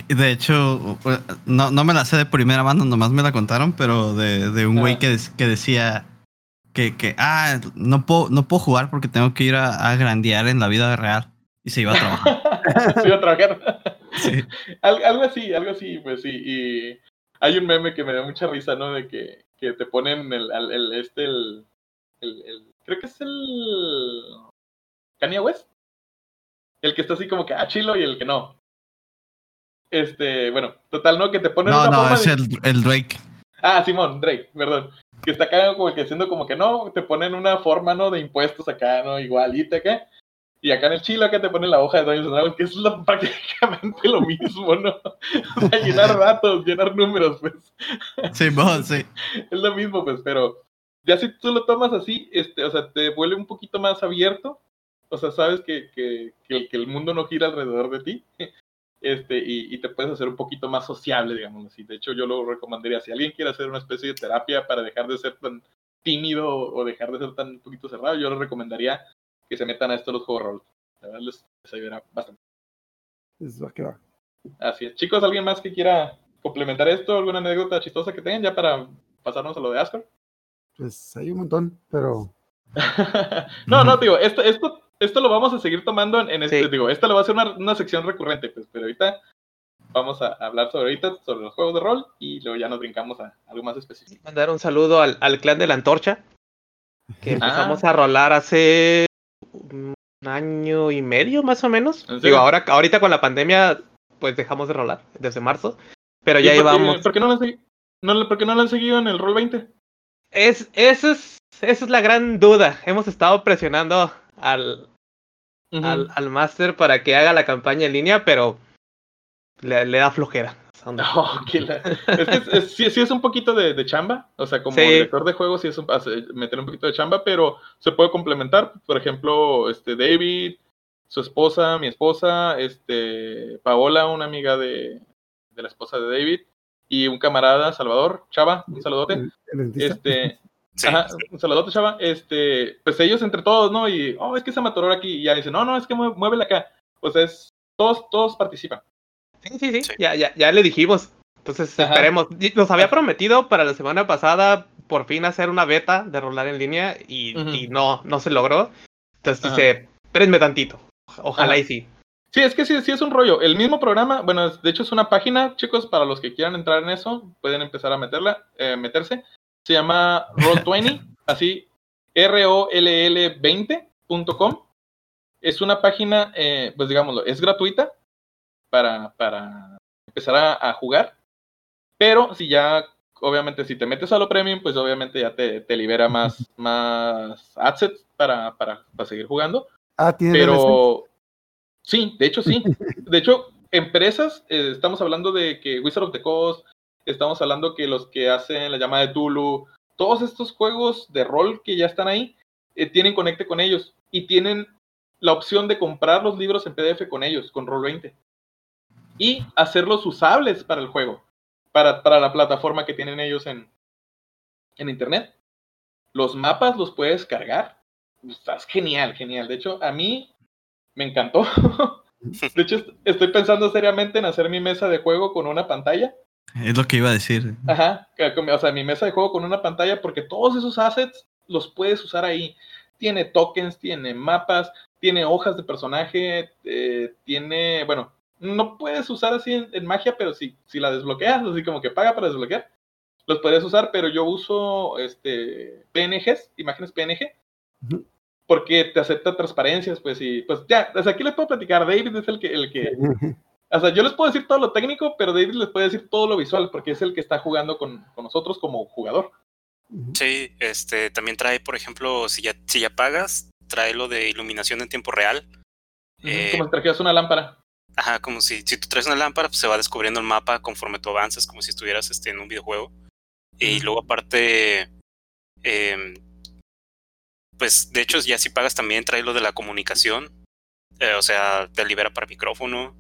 de hecho, no, no me la sé de primera mano, nomás me la contaron, pero de, de un güey que, que decía que, que, ah, no puedo, no puedo jugar porque tengo que ir a, a grandear en la vida real. Y se iba a trabajar. se iba a trabajar. Sí. algo así, algo así, pues sí. Y hay un meme que me da mucha risa, ¿no? De que, que te ponen el, el, este, el, el, creo que es el Kanye West. El que está así como que ah, chilo y el que no. Este, bueno, total, ¿no? Que te ponen no, no, es el, el Drake. Ah, Simón, Drake, perdón. Que está acá como que haciendo como que no, te ponen una forma, ¿no? De impuestos acá, ¿no? Igualita acá. Y acá en el Chile acá te ponen la hoja de Dungeons Dragons, que es prácticamente lo mismo, ¿no? O sea, llenar datos, llenar números, pues. Sí, vos, sí. Es lo mismo, pues, pero ya si tú lo tomas así, este, o sea, te vuelve un poquito más abierto. O sea, sabes que, que, que, el, mundo no gira alrededor de ti. Este, y, y, te puedes hacer un poquito más sociable, digamos así. De hecho, yo lo recomendaría. Si alguien quiere hacer una especie de terapia para dejar de ser tan tímido o dejar de ser tan un poquito cerrado, yo le recomendaría que se metan a esto los juegos rol. La verdad les, ayudará bastante. Eso que va. Así es. Chicos, ¿alguien más que quiera complementar esto? ¿Alguna anécdota chistosa que tengan ya para pasarnos a lo de Ascar? Pues hay un montón, pero. no, no, digo, esto, esto, esto lo vamos a seguir tomando en, este, digo, esta lo va a ser una, una, sección recurrente, pues, pero ahorita vamos a hablar sobre ahorita, sobre los juegos de rol, y luego ya nos brincamos a algo más específico. Mandar un saludo al, al clan de la antorcha, que empezamos ah. a rolar hace un año y medio más o menos. Digo, ahora, ahorita con la pandemia, pues dejamos de rolar desde marzo. Pero ya íbamos. ¿Por qué no lo no, han seguido en el Roll 20? Es, eso es, esa es la gran duda. Hemos estado presionando al, al, al máster para que haga la campaña en línea, pero le, le da flojera. No, es que sí, es un poquito de, chamba, o sea, como director de juegos sí es un, meter un poquito de chamba, pero se puede complementar. Por ejemplo, este David, su esposa, mi esposa, este Paola, una amiga de, la esposa de David, y un camarada, Salvador, Chava, un saludote. Este, un saludote, Chava. Este, pues ellos entre todos, ¿no? Y, oh, es que se mató aquí, y ya dicen, no, no, es que muévela acá. Pues es, todos, todos participan. Sí, sí, sí, Ya, ya, ya le dijimos. Entonces esperemos. Nos había prometido para la semana pasada por fin hacer una beta de rolar en línea y, y no, no se logró. Entonces dice, espérenme tantito. Ojalá y sí. Sí, es que sí, sí es un rollo. El mismo programa, bueno, de hecho es una página, chicos, para los que quieran entrar en eso, pueden empezar a meterla, eh, meterse. Se llama Roll20, así, ROLL20.com. Es una página, eh, pues digámoslo, es gratuita para, para empezar a, a jugar. Pero si ya, obviamente, si te metes a lo premium, pues obviamente ya te, te libera más, más assets para, para, para seguir jugando. Ah, tiene. Pero sí, de hecho sí. De hecho, empresas, eh, estamos hablando de que Wizard of the Coast, estamos hablando que los que hacen la llamada de Tulu, todos estos juegos de rol que ya están ahí, eh, tienen conecte con ellos y tienen la opción de comprar los libros en PDF con ellos, con Roll20. Y hacerlos usables para el juego, para, para la plataforma que tienen ellos en, en Internet. Los mapas los puedes cargar. Estás genial, genial. De hecho, a mí me encantó. De hecho, est- estoy pensando seriamente en hacer mi mesa de juego con una pantalla. Es lo que iba a decir. Ajá, o sea, mi mesa de juego con una pantalla, porque todos esos assets los puedes usar ahí. Tiene tokens, tiene mapas, tiene hojas de personaje, eh, tiene, bueno, no puedes usar así en, en magia, pero si, si la desbloqueas, así como que paga para desbloquear, los puedes usar, pero yo uso este PNGs, imágenes PNG, porque te acepta transparencias, pues, y pues ya, desde aquí les puedo platicar, David es el que, el que, o sea, yo les puedo decir todo lo técnico, pero David les puede decir todo lo visual, porque es el que está jugando con, con nosotros como jugador. Sí, este también trae, por ejemplo, si ya, si ya pagas, trae lo de iluminación en tiempo real. Eh, Como si trajeras una lámpara. Ajá, como si, si tú traes una lámpara, pues se va descubriendo el mapa conforme tú avanzas, como si estuvieras este, en un videojuego. Y luego aparte, em, pues de hecho ya si pagas también trae lo de la comunicación. eh, o sea, te libera para micrófono.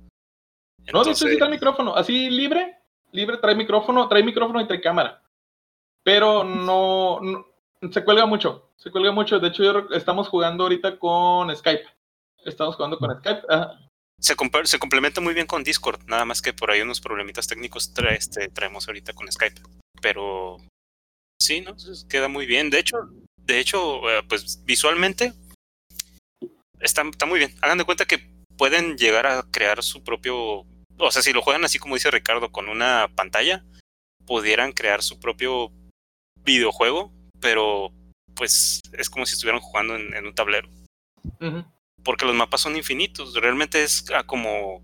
No, Entonces, trae micrófono. Así libre, libre trae micrófono, trae micrófono y trae cámara. Pero no, no- se cuelga mucho, se cuelga mucho. De hecho, yo estamos jugando ahorita con Skype. Estamos jugando con Skype. Ajá. se, se complementa muy bien con Discord, nada más que por ahí unos problemitas técnicos trae- este, traemos ahorita con Skype. Pero sí, ¿no? Queda muy bien. De hecho, de hecho, eh, pues visualmente está, está muy bien. Hagan de cuenta que pueden llegar a crear su propio, o sea, si lo juegan así como dice Ricardo, con una pantalla, pudieran crear su propio videojuego, pero pues es como si estuvieran jugando en, en un tablero porque los mapas son infinitos. Realmente es ah, como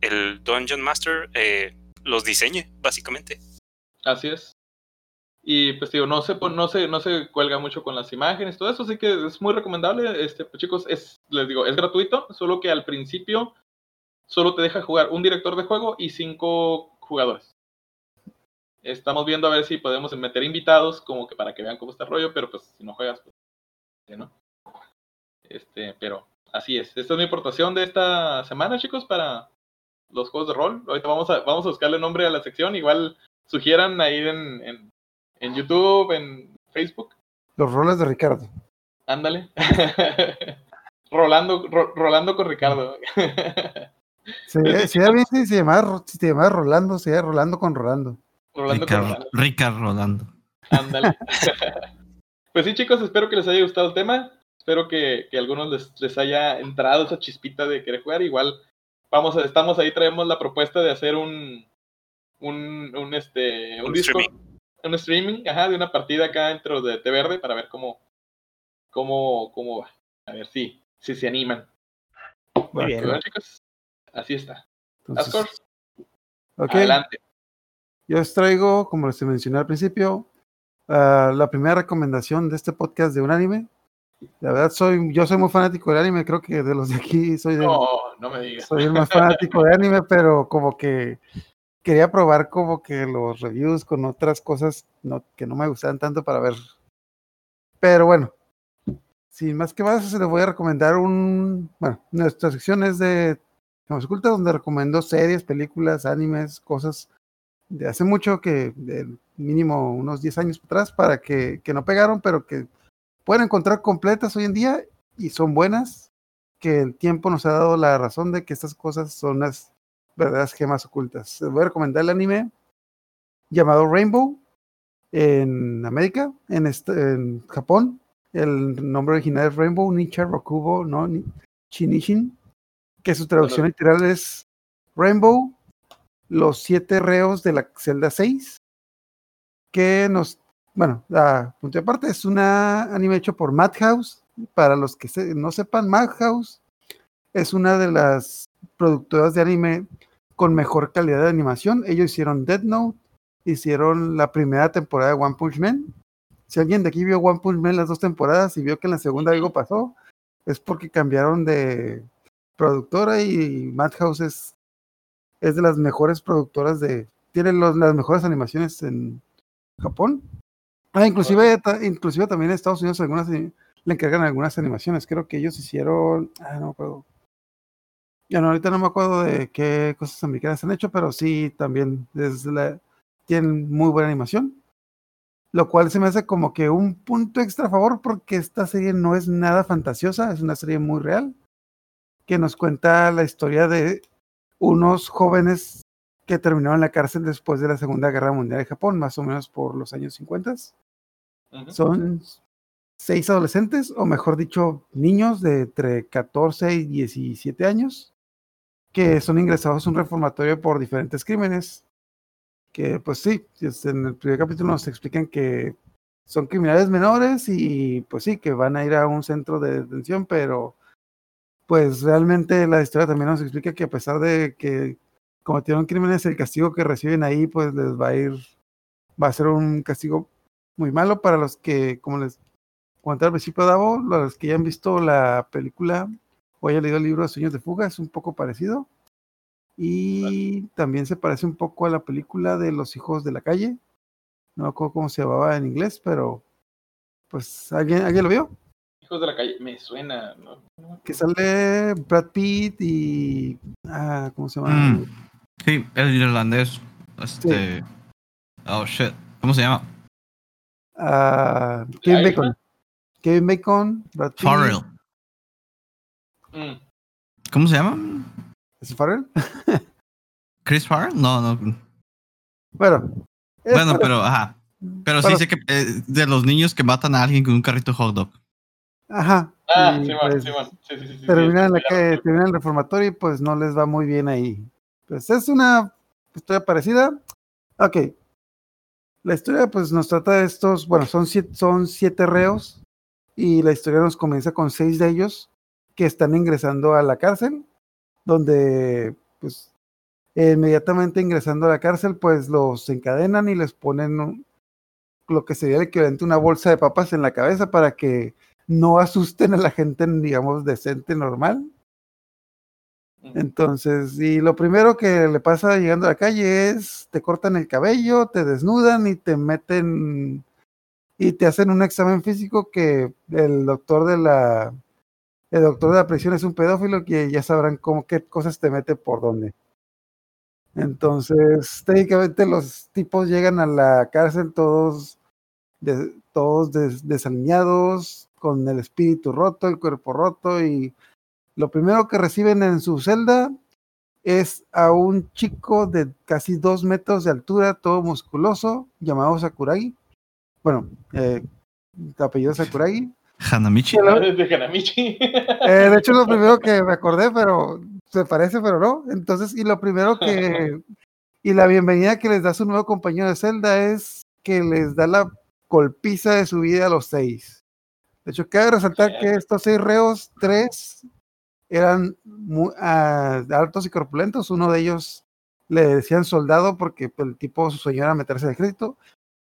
el Dungeon Master eh, los diseñe, básicamente. Así es. Y pues digo, no se, no se, no se cuelga mucho con las imágenes, todo eso, así que es muy recomendable. Este, pues, chicos, es, les digo, es gratuito, solo que al principio solo te deja jugar un director de juego y cinco jugadores. Estamos viendo a ver si podemos meter invitados, como que para que vean cómo está el rollo, pero pues si no juegas, pues, ¿no? Este, pero así es. Esta es mi aportación de esta semana, chicos, para los juegos de rol. Ahorita vamos a, vamos a buscarle nombre a la sección, igual sugieran ahí en, en, en YouTube, en Facebook. Los roles de Ricardo. Ándale. rolando, ro- rolando con Ricardo. Se, se bien si se llamaba, si te llamaba Rolando, se llama Rolando con Rolando. rolando con Ricardo, Rolando. Ricardo Rolando. Ándale. pues sí, chicos, espero que les haya gustado el tema. Espero que, que a algunos les, les haya entrado esa chispita de querer jugar. Igual, vamos a, estamos ahí, traemos la propuesta de hacer un, un, un, este, un, Un Discord, streaming. un streaming, ajá, de una partida acá dentro de Té Verde para ver cómo, cómo, cómo va. A ver si, si se animan. Muy bien. Bueno, chicos, así está. Entonces, Ascor, adelante. yo os traigo, como les mencioné al principio, ah, la primera recomendación de este podcast de un anime. La verdad, soy, yo soy muy fanático del anime, creo que de los de aquí soy, del- No, no me digas. soy el más fanático de anime, pero como que quería probar como que los reviews con otras cosas no, que no me gustaban tanto para ver. Pero bueno, sin más que más, les voy a recomendar un, bueno, nuestra sección es de Temas Ocultas, donde recomiendo series, películas, animes, cosas de hace mucho que, de mínimo unos 10 años atrás, para que, que no pegaron, pero que pueden encontrar completas hoy en día y son buenas, que el tiempo nos ha dado la razón de que estas cosas son las verdaderas gemas ocultas. Les voy a recomendar el anime llamado Rainbow en América, en, este- Japón. El nombre original es Rainbow Nicha Rokubo no Ni- Chinishin, que su traducción literal es Rainbow, los siete reos de la celda 6, que nos, bueno, a punto de aparte, es una anime hecho por Madhouse. Para los que se- no sepan, Madhouse es una de las productoras de anime con mejor calidad de animación. Ellos hicieron Dead Note, hicieron la primera temporada de One Punch Man. Si alguien de aquí vio One Punch Man las dos temporadas y vio que en la segunda algo pasó, es porque cambiaron de productora y Madhouse es, es de las mejores productoras de... Tiene los- las mejores animaciones en Japón. Ah, inclusive, ta- inclusive también en Estados Unidos algunas eh, le encargan algunas animaciones. Creo que ellos hicieron... Ah, no me acuerdo. Ya no, ahorita no me acuerdo de qué cosas americanas han hecho, pero sí también es la, tienen muy buena animación. Lo cual se me hace como que un punto extra a favor porque esta serie no es nada fantasiosa, es una serie muy real que nos cuenta la historia de unos jóvenes que terminaron en la cárcel después de la Segunda Guerra Mundial de Japón, más o menos por los años 50. Ujú. Son seis adolescentes, o mejor dicho, niños de entre 14 y 17 años, que son ingresados a un reformatorio por diferentes crímenes. Que pues sí, en el primer capítulo nos explican que son criminales menores y pues sí, que van a ir a un centro de detención, pero pues realmente la historia también nos explica que a pesar de que cometieron crímenes, el castigo que reciben ahí pues les va a ir, va a ser un castigo muy malo para los que, como les comenté al principio, Davo, los que ya han visto la película o hayan leído el libro de Sueños de Fuga, es un poco parecido. Y también se parece un poco a la película de Los Hijos de la Calle. No me acuerdo cómo se llamaba en inglés, pero pues alguien, ¿alguien lo vio. Hijos de la calle, me suena. ¿no? Que sale Brad Pitt y. Ah, ¿Cómo se llama? Mm, sí, el irlandés. Este. Oh shit. ¿Cómo se llama? Ah, Kevin? Bacon. Kevin Bacon, Brad Pitt. Farrell. Mm, ¿Cómo se llama? ¿Es Farrell? ¿Chris Farrell? No, no. Bueno. Bueno, para- pero ajá. Pero sí sé que eh, de los niños que matan a alguien con un carrito hot dog. Ajá. Ah, y, Simón, pues. Sí, sí, sí. sí, terminan, la sí, calle, sí. terminan el reformatorio y pues no les va muy bien ahí. Pues es una historia parecida. Ok. La historia pues nos trata de estos, bueno, son siete, son siete reos y la historia nos comienza con seis de ellos que están ingresando a la cárcel, donde pues inmediatamente ingresando a la cárcel pues los encadenan y les ponen un- lo que sería el equivalente a una bolsa de papas en la cabeza para que no asusten a la gente, digamos, decente, normal. Entonces, y lo primero que le pasa llegando a la calle es te cortan el cabello, te desnudan y te meten y te hacen un examen físico que el doctor de la el doctor de la prisión es un pedófilo que ya sabrán cómo qué cosas te mete por dónde. Entonces, técnicamente los tipos llegan a la cárcel todos de- todos des- desaliñados, con el espíritu roto, el cuerpo roto y lo primero que reciben en su celda es a un chico de casi dos metros de altura, todo musculoso, llamado Sakuragi. Bueno, eh, de apellido Sakuragi. Hanamichi. Hello. De Hanamichi. Eh, de hecho, es lo primero que me acordé, pero se parece, pero no. Entonces, y lo primero que. Y la bienvenida que les da su nuevo compañero de celda es que les da la golpiza de su vida a los seis. De hecho, cabe resaltar que estos seis reos, tres eran muy, ah, altos y corpulentos. Uno de ellos le decían soldado porque pues, el tipo su sueño era meterse al ejército.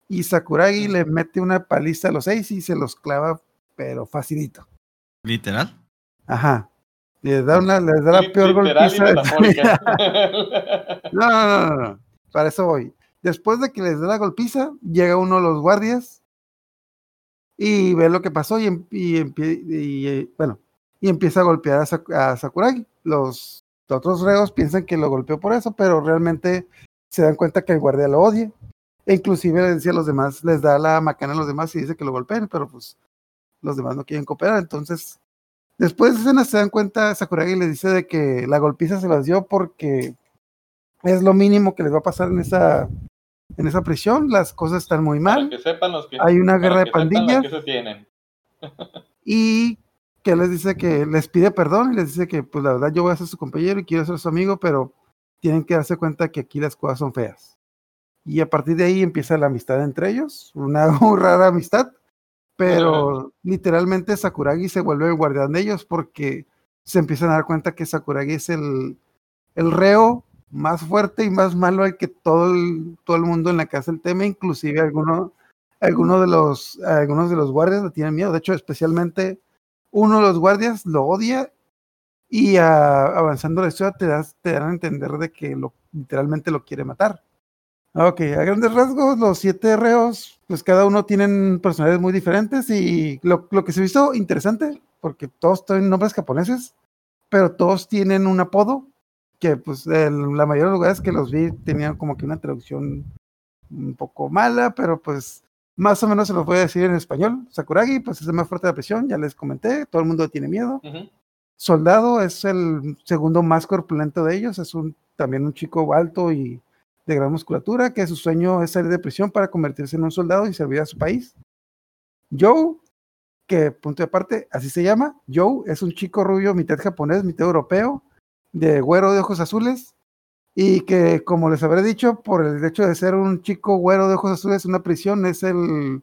Y Sakuragi le mete una paliza a los seis y se los clava, pero facilito. Literal. Ajá. Les da, una, les da la peor golpiza. de. No, no, no, no, no. Para eso voy. Después de que les da la golpiza, llega uno de los guardias y ve lo que pasó y, em- y, eh, bueno, y empieza a golpear a, Sak- a Sakuragi. Los otros reos piensan que lo golpeó por eso, pero realmente se dan cuenta que el guardia lo odia. E inclusive le decía a los demás, les da la macana a los demás y dice que lo golpeen, pero pues los demás no quieren cooperar. Entonces, después de escena se dan cuenta, Sakuragi les dice de que la golpiza se las dio porque es lo mínimo que les va a pasar en esa, en esa prisión. Las cosas están muy Para mal. que sepan los que. Hay una guerra de pandillas y que les dice que les pide perdón y les dice que pues la verdad yo voy a ser su compañero y quiero ser su amigo, pero tienen que darse cuenta que aquí las cosas son feas. Y a partir de ahí empieza la amistad entre ellos, una muy rara amistad, pero literalmente Sakuragi se vuelve el guardián de ellos porque se empiezan a dar cuenta que Sakuragi es el, el reo más fuerte y más malo al que todo el, todo el mundo en la casa del tema, inclusive algunos alguno de los algunos de los guardias le tienen miedo. De hecho, especialmente uno de los guardias lo odia y avanzando la historia te, das, te dan a entender de que literalmente lo quiere matar. Ok, a grandes rasgos, los siete reos, pues cada uno tienen personalidades muy diferentes y lo, lo que se hizo interesante, porque todos tienen nombres japoneses, pero todos tienen un apodo que pues la mayoría de los lugares que los vi tenían como que una traducción un poco mala, pero pues más o menos se los voy a decir en español. Sakuragi, pues es el más fuerte de la prisión, ya les comenté, todo el mundo tiene miedo. Soldado es el segundo más corpulento de ellos, es un, también un chico alto y de gran musculatura, que su sueño es salir de prisión para convertirse en un soldado y servir a su país. Joe, que punto de aparte, así se llama, Joe es un chico rubio, mitad japonés, mitad europeo, de güero de ojos azules, y que como les habré dicho, por el hecho de ser un chico güero de ojos azules, una prisión es el,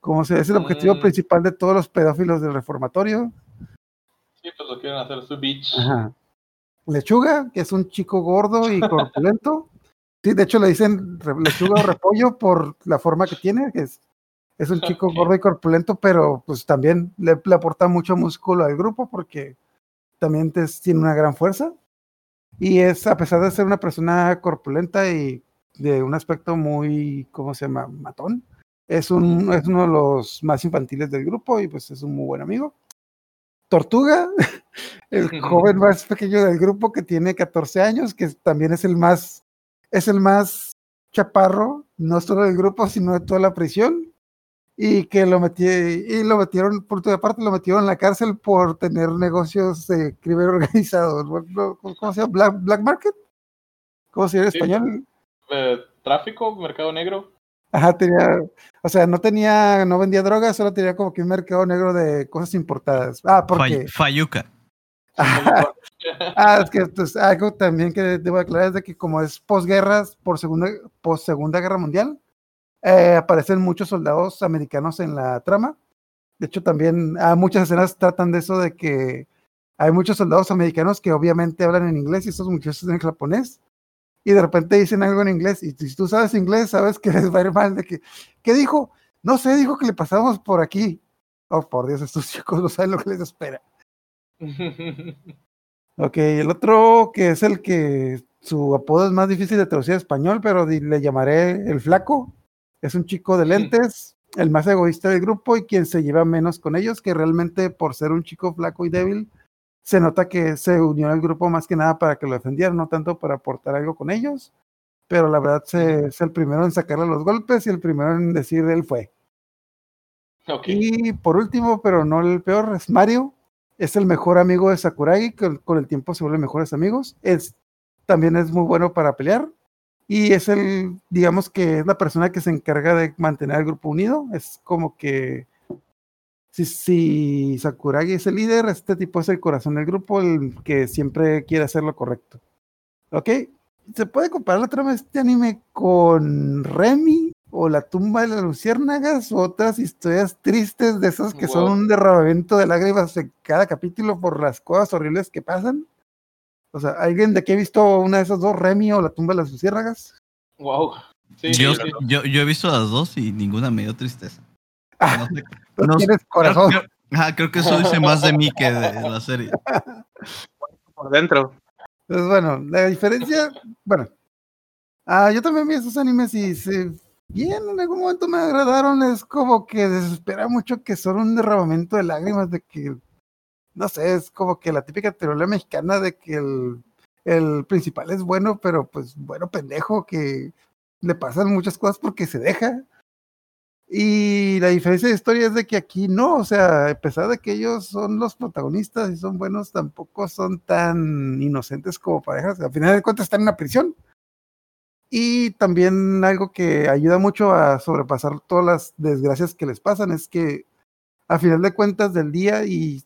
como se es el objetivo Mm. principal de todos los pedófilos del reformatorio. Sí, pues lo quieren hacer su bitch. Ajá. Lechuga, que es un chico gordo y corpulento. Sí, de hecho le dicen lechuga o repollo por la forma que tiene, que es, es un chico gordo y corpulento, pero pues también le, le aporta mucho músculo al grupo porque también te- tiene una gran fuerza. Y es, a pesar de ser una persona corpulenta y de un aspecto muy, ¿cómo se llama? Matón. Es, un, es uno de los más infantiles del grupo y pues es un muy buen amigo. Tortuga, el joven más pequeño del grupo que tiene 14 años, que también es el más, es el más chaparro, no solo del grupo, sino de toda la prisión. Y que lo metí, y lo metieron, por toda parte, lo metieron en la cárcel por tener negocios de crimen organizado. ¿Cómo se llama? Black, Black Market? ¿Cómo se llama en Sí. español? Eh, tráfico, mercado negro. Ajá, tenía, o sea, no tenía, no vendía drogas, solo tenía como que un mercado negro de cosas importadas. Ah, porque. Fay- Fayuca. Ah, es que pues, algo también que debo aclarar es de que como es posguerras, por segunda, post segunda guerra mundial, eh, aparecen muchos soldados americanos en la trama. De hecho, también ah, muchas escenas tratan de eso, de que hay muchos soldados americanos que obviamente hablan en inglés y estos muchachos en japonés. Y de repente dicen algo en inglés. Y si tú sabes inglés, sabes que les va a ir mal. De que, ¿Qué dijo? No sé, dijo que le pasamos por aquí. Oh, por Dios, estos chicos no saben lo que les espera. Ok, el otro que es el que su apodo es más difícil de traducir a español, pero le llamaré el flaco. Es un chico de lentes, el más egoísta del grupo y quien se lleva menos con ellos, que realmente por ser un chico flaco y débil, se nota que se unió al grupo más que nada para que lo defendieran, no tanto para aportar algo con ellos. Pero la verdad se- es el primero en sacarle los golpes y el primero en decir él fue. Y por último, pero no el peor, es Mario. Es el mejor amigo de Sakuragi, que con el tiempo se vuelven mejores amigos. Es, también es muy bueno para pelear. Y es el, digamos que es la persona que se encarga de mantener al grupo unido. Es como que si, si Sakuragi es el líder, este tipo es el corazón del grupo, el que siempre quiere hacer lo correcto. ¿Ok? ¿Se puede comparar la trama de este anime con Remy o La tumba de las luciérnagas o otras historias tristes de esas que son un derramamiento de lágrimas en cada capítulo por las cosas horribles que pasan? O sea, ¿alguien de aquí ha visto una de esas dos, Remy o La tumba de las luciérnagas? Wow. Sí, yo, sí, yo, yo he visto las dos y ninguna me dio tristeza. Ah, No sé, Tú no tienes corazón. Creo, ajá, creo que eso dice más de mí que de la serie. Por dentro. Entonces, bueno, la diferencia, bueno, ah, yo también vi esos animes y se, bien, en algún momento me agradaron, es como que desespera mucho que son un derramamiento de lágrimas, de que, no sé, es como que la típica teoría mexicana de que el, el principal es bueno, pero pues bueno, pendejo, que le pasan muchas cosas porque se deja. Y la diferencia de historia es de que aquí no, o sea, a pesar de que ellos son los protagonistas y son buenos, tampoco son tan inocentes como parejas. Al final de cuentas están en una prisión. Y también algo que ayuda mucho a sobrepasar todas las desgracias que les pasan es que a final de cuentas del día y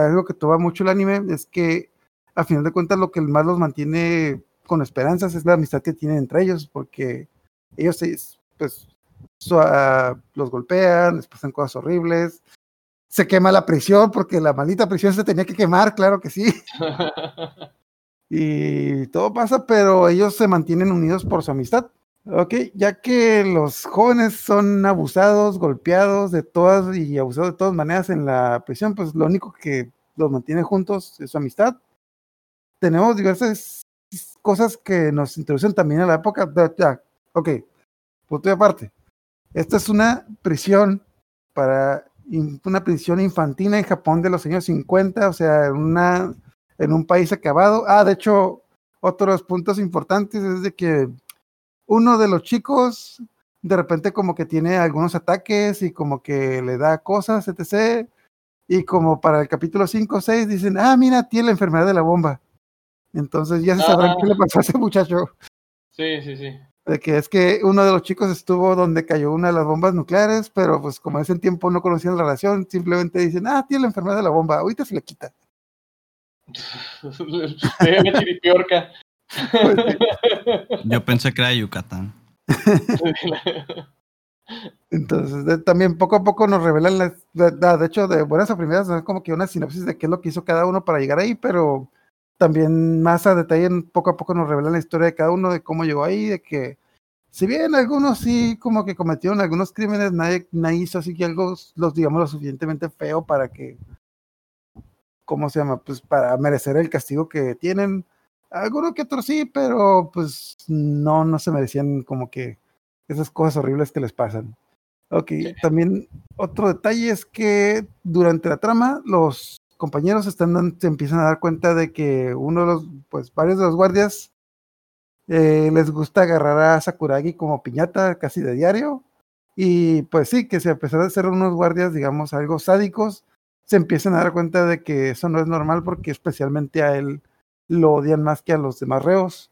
algo que toma mucho el anime es que a final de cuentas lo que más los mantiene con esperanzas es la amistad que tienen entre ellos, porque ellos se- pues so- ah, los golpean, les pasan cosas horribles, se quema la prisión porque la maldita prisión se tenía que quemar, claro que sí, y todo pasa, pero ellos se mantienen unidos por su amistad. Ok, ya que los jóvenes son abusados, golpeados de todas y abusados de todas maneras en la prisión, pues lo único que los mantiene juntos es su amistad. Tenemos diversas cosas que nos introducen también a la época. Ya, ok, punto y aparte. Esta es una prisión para una prisión infantil en Japón de los años 50, o sea, en una en un país acabado. Ah, de hecho, otro de los puntos importantes es de que uno de los chicos de repente como que tiene algunos ataques y como que le da cosas, etc. Y como para el capítulo 5 o 6 dicen, ah, mira, tiene la enfermedad de la bomba. Entonces ya se sabrán Ah. qué le pasó a ese muchacho. Sí, sí, sí. De que es que uno de los chicos estuvo donde cayó una de las bombas nucleares, pero pues como en ese tiempo no conocían la relación, simplemente dicen, ah, tiene la enfermedad de la bomba, ahorita se le quita. Chiripiorca. Yo pensé que era Yucatán. Entonces, también poco a poco nos revelan, las, de- de hecho, de buenas a primeras, es como que una sinopsis de qué es lo que hizo cada uno para llegar ahí, pero también más a detalle, poco a poco nos revelan la historia de cada uno, de cómo llegó ahí, de que si bien algunos sí como que cometieron algunos crímenes, nadie, nadie hizo así que algo, los digamos, lo suficientemente feo para que, ¿cómo se llama? Pues para merecer el castigo que tienen. Algunos que otros sí, pero pues no, no se merecían como que esas cosas horribles que les pasan. Ok, también otro detalle es que durante la trama los compañeros están, dan- se empiezan a dar cuenta de que uno de los, pues varios de los guardias eh, les gusta agarrar a Sakuragi como piñata casi de diario. Y pues sí, que si a pesar de ser unos guardias, digamos, algo sádicos, se empiezan a dar cuenta de que eso no es normal porque especialmente a él lo odian más que a los demás reos.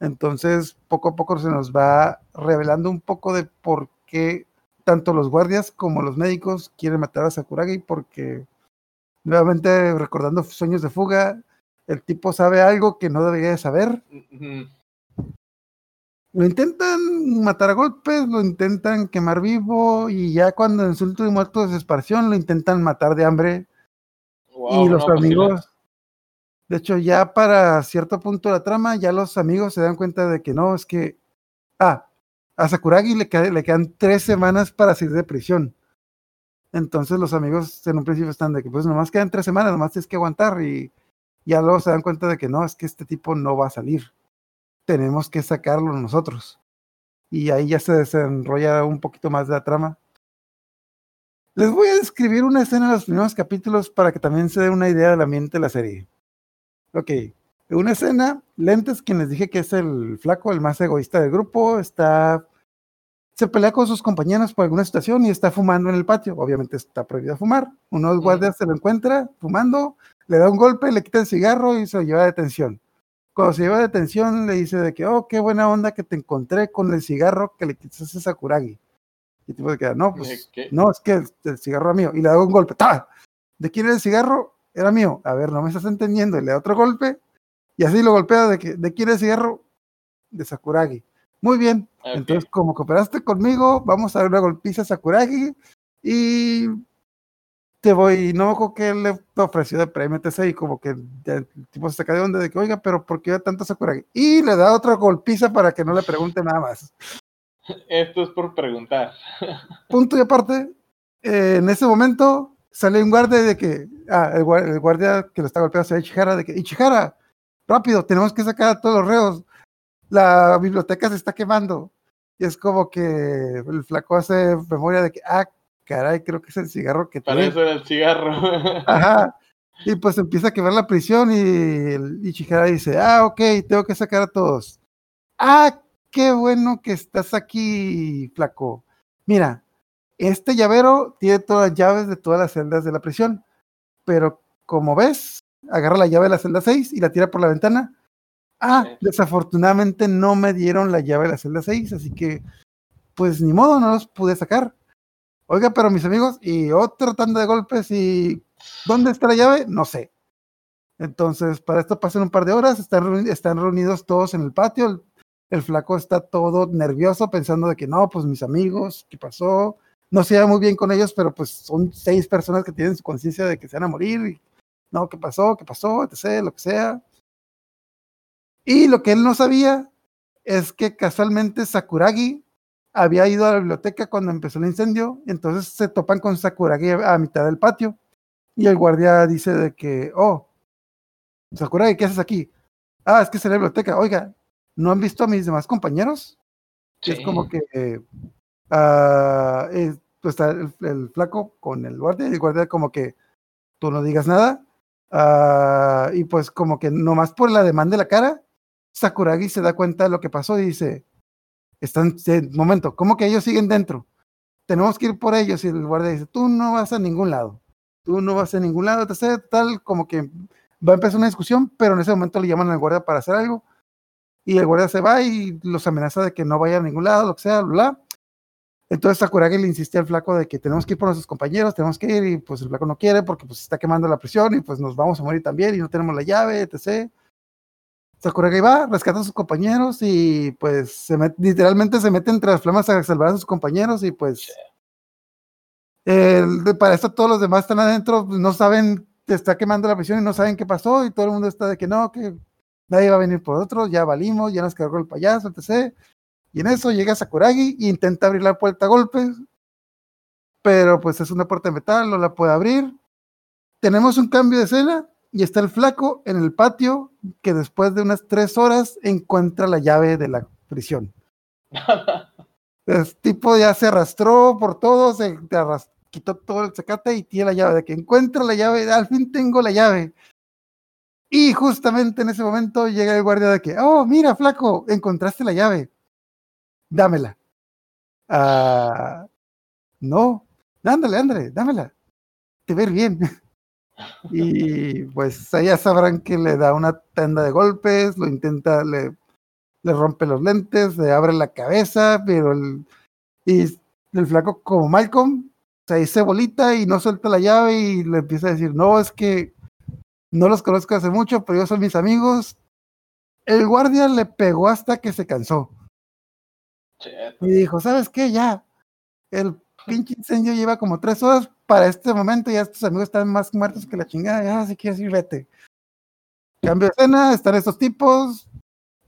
Entonces, poco a poco se nos va revelando un poco de por qué tanto los guardias como los médicos quieren matar a Sakuragi, porque nuevamente recordando sueños de fuga, el tipo sabe algo que no debería de saber. Lo intentan matar a golpes, lo intentan quemar vivo, y ya cuando en su último acto de desesperación lo intentan matar de hambre. Wow, y los no, pues amigos, de hecho, ya para cierto punto de la trama, ya los amigos se dan cuenta de que no, es que, ah, a Sakuragi le, queda- le quedan tres semanas para salir de prisión. Entonces los amigos en un principio están de que pues nomás quedan tres semanas, nomás tienes que aguantar y ya luego se dan cuenta de que no, es que este tipo no va a salir. Tenemos que sacarlo nosotros. Y ahí ya se desenrolla un poquito más de la trama. Les voy a describir una escena de los primeros capítulos para que también se dé una idea del ambiente de la serie. Ok, una escena, Lentes, quien les dije que es el flaco, el más egoísta del grupo, está se pelea con sus compañeros por alguna situación y está fumando en el patio. Obviamente está prohibido fumar. Uno de los guardias se lo encuentra fumando, le da un golpe, le quita el cigarro y se lo lleva a detención. Cuando se lleva a detención, le dice de que, oh, qué buena onda que te encontré con el cigarro que le quitaste a Sakuragi. Y el tipo se queda, no, pues, ¿Qué? no, es que el, el cigarro era mío. Y le da un golpe, ¡ta! ¿De quién era el cigarro? Era mío. A ver, no me estás entendiendo. Y le da otro golpe. Y así lo golpea de que, ¿de el cigarro? De Sakuragi. Muy bien. Entonces, como cooperaste conmigo, vamos a dar una golpiza a Sakuragi y te voy, no me acuerdo que le ofreció de premio, etc. Y como que el tipo se saca de onda de que, oiga, pero ¿por qué tanto Sakuragi? Y le da otra golpiza para que no le pregunte nada más. Esto es por preguntar. Punto y aparte, eh, en ese momento sale un guardia de que, ah, el, el guardia que lo está golpeando hacia Ichihara, de que, Ichihara, rápido, tenemos que sacar a todos los reos. La biblioteca se está quemando. Y es como que el flaco hace memoria de que, ah, caray, creo que es el cigarro que Para eso era el cigarro. Ajá. Y pues empieza a quemar la prisión y el Ichihara dice, ah, ok, tengo que sacar a todos. Ah, qué bueno que estás aquí, flaco. Mira, este llavero tiene todas las llaves de todas las celdas de la prisión, pero como ves, agarra la llave de la celda 6 y la tira por la ventana. Ah, Sí. desafortunadamente no me dieron la llave de la celda 6, así que, pues ni modo, no los pude sacar. oiga, pero mis amigos, y otra tanda de golpes y ¿dónde está la llave? No sé. Entonces, para esto pasan un par de horas, están, reuni- están reunidos todos en el patio, el, el flaco está todo nervioso pensando de que no, pues mis amigos, ¿qué pasó? No se lleva muy bien con ellos, pero pues son seis personas que tienen su conciencia de que se van a morir. Y, no, ¿qué pasó? ¿Qué pasó? Etc., lo que sea. Y lo que él no sabía es que casualmente Sakuragi había ido a la biblioteca cuando empezó el incendio, y entonces se topan con Sakuragi a mitad del patio. Y el guardia dice de que, oh, Sakuragi, ¿qué haces aquí? Ah, es que es la biblioteca. Oiga, ¿no han visto a mis demás compañeros? Es como que eh, pues está el, flaco con el guardia y el guardia como que tú no digas nada. ah, y pues como que nomás por la demanda de la cara, Sakuragi se da cuenta de lo que pasó y dice, están, eh, momento, ¿cómo que ellos siguen dentro? Tenemos que ir por ellos y el guardia dice, tú no vas a ningún lado, tú no vas a ningún lado. Tal como que va a empezar una discusión, pero en ese momento le llaman al guardia para hacer algo y el guardia se va y los amenaza de que no vaya a ningún lado, lo que sea, bla. bla. Entonces Sakuragi le insiste al flaco de que tenemos que ir por nuestros compañeros, tenemos que ir y pues el flaco no quiere porque pues está quemando la prisión y pues nos vamos a morir también y no tenemos la llave, etc. Sakuragi va, rescata a sus compañeros y pues se met- literalmente se mete entre las flamas a salvar a sus compañeros y pues para esto todos los demás están adentro, pues, no saben, te está quemando la prisión y no saben qué pasó y todo el mundo está de que no, que nadie va a venir por nosotros, ya valimos, ya nos cargó el payaso, etc. Y en eso llega Sakuragi e intenta abrir la puerta a golpes, pero pues es una puerta de metal, no la puede abrir. Tenemos un cambio de escena y está el flaco en el patio que después de unas tres horas encuentra la llave de la prisión. El tipo ya se arrastró por todo, se quitó todo el zacate y tiene la llave. De que encuentra la llave, al fin tengo la llave. Y justamente en ese momento llega el guardia de que, oh, mira, flaco, encontraste la llave. Dámela. Ah, no, ándale, ándale, dámela. Te ver bien. y pues allá sabrán que le da una tanda de golpes, lo intenta, le, le rompe los lentes, le abre la cabeza, pero el, y el flaco como Malcolm se dice bolita y no suelta la llave y le empieza a decir, no, es que no los conozco hace mucho, pero ellos son mis amigos. El guardia le pegó hasta que se cansó Y dijo, ¿sabes qué? Ya, el pinche incendio lleva como tres horas para este momento, ya estos amigos están más muertos que la chingada, ya si quieres ir, vete. Cambio de escena, están estos tipos,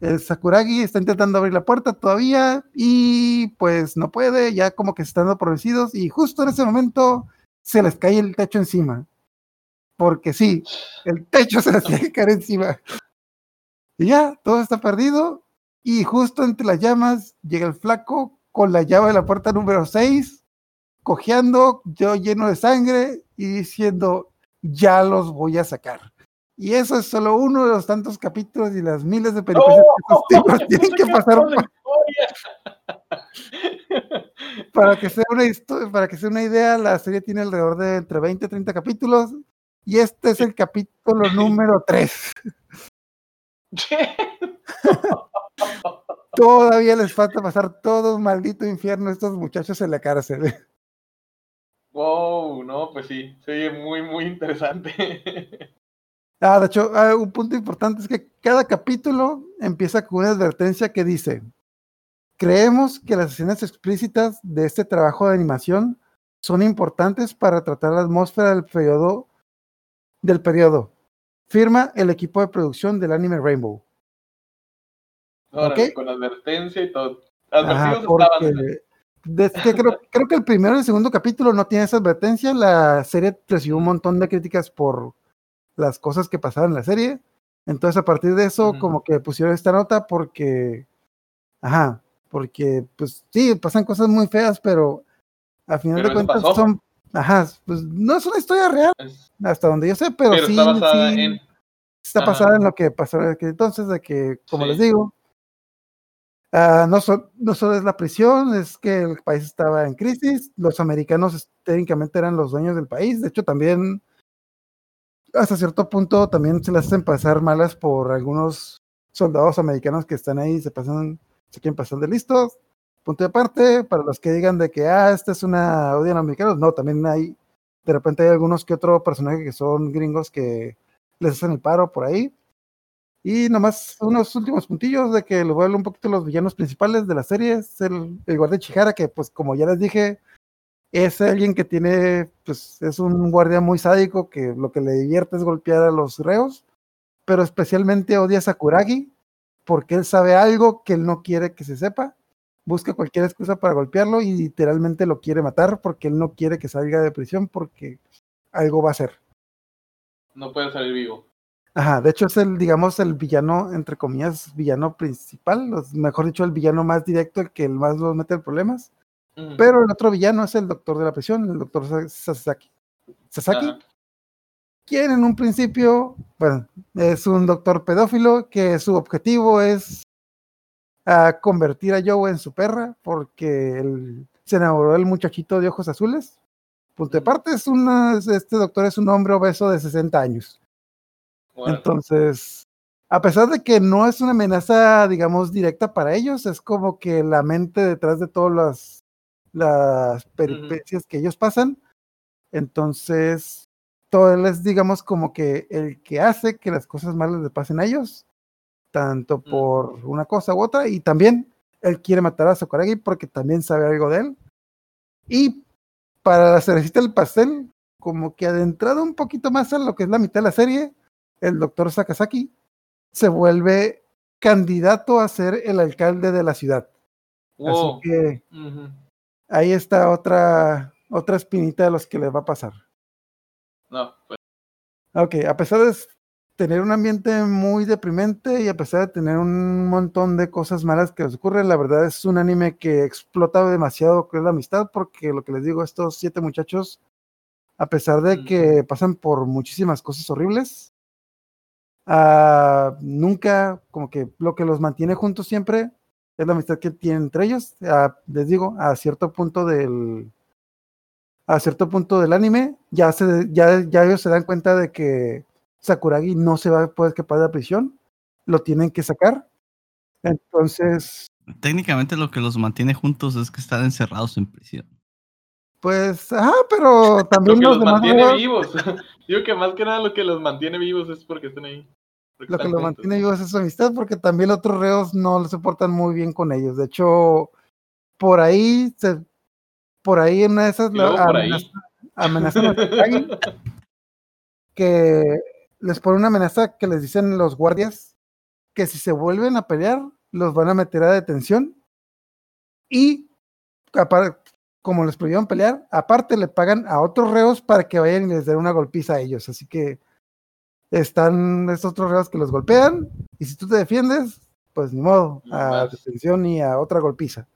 el Sakuragi está intentando abrir la puerta todavía y pues no puede, ya como que se están dando y justo en ese momento se les cae el techo encima. Porque sí, el techo se les tiene que caer encima. Y ya, todo está perdido y justo entre las llamas llega el flaco con la llave de la puerta número 6, cojeando, yo lleno de sangre y diciendo, ya los voy a sacar. Y eso es solo uno de los tantos capítulos y las miles de peripecias que estos tipos tienen que pasar historia. para que sea una histo- para que sea una idea, la serie tiene alrededor de entre 20 y 30 capítulos y este es el capítulo número 3. Todavía les falta pasar todo un maldito infierno a estos muchachos en la cárcel. wow, no, pues sí, se oye muy, muy interesante. Ah, de hecho, ah, un punto importante es que cada capítulo empieza con una advertencia que dice, creemos que las escenas explícitas de este trabajo de animación son importantes para tratar la atmósfera del periodo, del periodo. Firma el equipo de producción del anime Rainbow. Órale, Ok. Con advertencia y todo. Ajá, Advertidos estaban. porque desde que creo, creo que el primero y el segundo capítulo no tiene esa advertencia. La serie recibió un montón de críticas por las cosas que pasaban en la serie. Entonces, a partir de eso, como que pusieron esta nota porque, ajá, porque, pues sí, pasan cosas muy feas, pero al final Pero de cuentas pasó. son, ajá, pues no es una historia real, Es- hasta donde yo sé, pero, Pero sí, está basada sí, en. está Ajá. basada en lo que pasó en aquel entonces, de que, como Sí. les digo, ah, no, no solo es la prisión, es que el país estaba en crisis, los americanos técnicamente eran los dueños del país, de hecho también hasta cierto punto también se las hacen pasar malas por algunos soldados americanos que están ahí, se pasan, se quieren pasar de listos, punto de parte, para los que digan de que, ah, esta es una odian a los mexicanos, no, también hay, de repente hay algunos que otros personajes que son gringos que les hacen el paro por ahí. Y nomás unos últimos puntillos de que les voy a hablar un poquito de los villanos principales de la serie. Es el, guardia Chihara, que pues como ya les dije, es alguien que tiene, pues es un guardia muy sádico que lo que le divierte es golpear a los reos, pero especialmente odia a Sakuragi porque él sabe algo que él no quiere que se sepa. Busca cualquier excusa para golpearlo y literalmente lo quiere matar porque él no quiere que salga de prisión porque algo va a hacer. No puede salir vivo. Ajá, de hecho es el, digamos, el villano, entre comillas, villano principal, mejor dicho, el villano más directo, el que más los mete en problemas. Pero el otro villano es el doctor de la prisión, el doctor Sa- Sasaki. Sasaki, Ajá. quien en un principio, bueno, es un doctor pedófilo que su objetivo es ah, convertir a Joe en su perra porque él se enamoró del muchachito de ojos azules. Punto de parte, es una, este doctor es un hombre obeso de 60 años. Entonces, a pesar de que no es una amenaza, digamos, directa para ellos, es como que la mente detrás de todas las, las peripecias que ellos pasan. Entonces, todo él es, digamos, como que el que hace que las cosas malas le pasen a ellos, tanto por una cosa u otra, y también él quiere matar a Sakuragi porque también sabe algo de él. Y para la cerecita del pastel, como que adentrado un poquito más a lo que es la mitad de la serie, el doctor Sakazaki se vuelve candidato a ser el alcalde de la ciudad. Wow. Así que ahí está otra, otra espinita de los que les va a pasar. No, pues, Ok, a pesar de tener un ambiente muy deprimente y a pesar de tener un montón de cosas malas que les ocurren, la verdad es un anime que explota demasiado que es la amistad, porque lo que les digo, estos siete muchachos, a pesar de que pasan por muchísimas cosas horribles, ah, nunca, como que lo que los mantiene juntos siempre es la amistad que tienen entre ellos. Ah, les digo, a cierto punto del, a cierto punto del anime, ya, se, ya, ya ellos se dan cuenta de que Sakuragi no se va a poder escapar de la prisión, lo tienen que sacar. Entonces, Técnicamente lo que los mantiene juntos es que están encerrados en prisión. pues, ajá, pero lo también que los los demás mantiene vivos. Digo que más que nada lo que los mantiene vivos es porque están ahí. porque lo que los mantiene vivos es su amistad, porque también los otros reos no se portan muy bien con ellos. De hecho, por ahí, se, por ahí en una de esas amenaza- amenazan a Sakuragi, que les pone una amenaza que les dicen los guardias que si se vuelven a pelear, los van a meter a detención y como les prohibieron pelear, aparte le pagan a otros reos para que vayan y les den una golpiza a ellos. Así que están estos otros reos que los golpean y si tú te defiendes, pues ni modo, No a más. detención y a otra golpiza.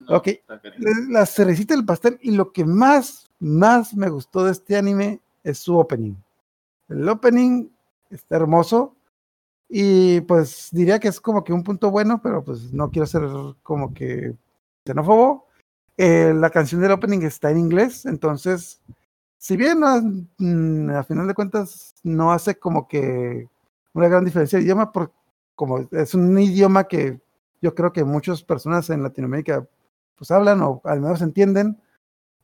No, Ok. La cerecita del pastel y lo que más, más me gustó de este anime es su opening. El opening está hermoso y pues diría que es como que un punto bueno, pero pues no quiero ser como que xenófobo. Eh, la canción del opening está en inglés, entonces, si bien mm, a final de cuentas no hace como que una gran diferencia de idioma, por, como es un idioma que yo creo que muchas personas en Latinoamérica pues hablan o al menos entienden,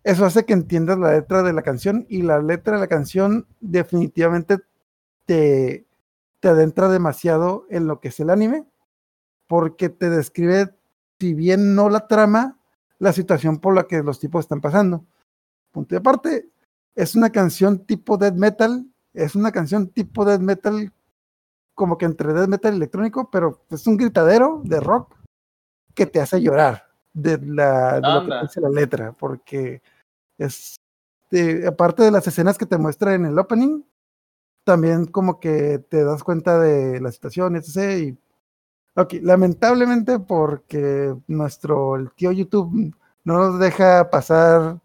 eso hace que entiendas la letra de la canción y la letra de la canción definitivamente te, te adentra demasiado en lo que es el anime, porque te describe, si bien no la trama, la situación por la que los tipos están pasando. Punto y aparte, es una canción tipo death metal, es una canción tipo death metal, como que entre death metal y electrónico, pero es un gritadero de rock que te hace llorar de, la, de lo que dice la letra, porque es, eh, aparte de las escenas que te muestra en el opening, también como que te das cuenta de la situación, etc. Y, ok, lamentablemente porque nuestro el tío YouTube no nos deja pasar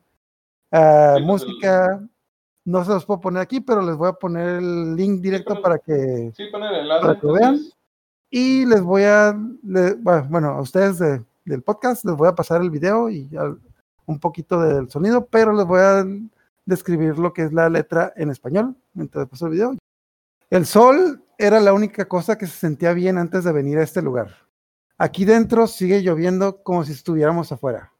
ah, Sí, música, no se los puedo poner aquí, pero les voy a poner el link directo pero- para que Sí, el enlace. Para que vean. y les voy a, le- bueno, bueno, a ustedes de- del podcast les voy a pasar el video y al- un poquito del sonido, pero les voy a describir lo que es la letra en español mientras paso el video. El sol era la única cosa que se sentía bien antes de venir a este lugar. Aquí dentro sigue lloviendo como si estuviéramos afuera.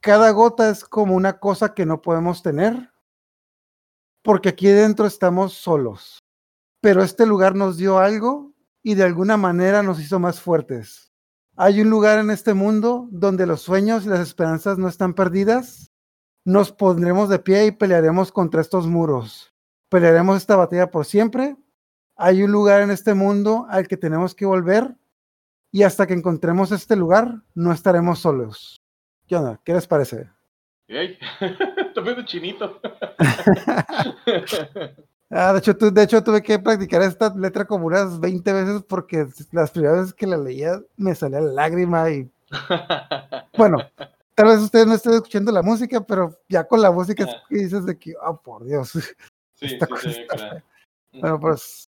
Cada gota es como una cosa que no podemos tener, porque aquí dentro estamos solos. Pero este lugar nos dio algo y de alguna manera nos hizo más fuertes. Hay un lugar en este mundo donde los sueños y las esperanzas no están perdidas. Nos pondremos de pie y pelearemos contra estos muros. Pelearemos esta batalla por siempre. Hay un lugar en este mundo al que tenemos que volver y hasta que encontremos este lugar no estaremos solos. ¿Qué onda? ¿Qué les parece? Ey, Está viendo chinito. Ah, de hecho, tu- de hecho, tuve que practicar esta letra como unas 20 veces porque las primeras veces que la leía me salía lágrima y bueno, tal vez ustedes no estén escuchando la música, pero ya con la música que dices de que, oh, por Dios. Sí, sí, sí, claro. Bueno, pues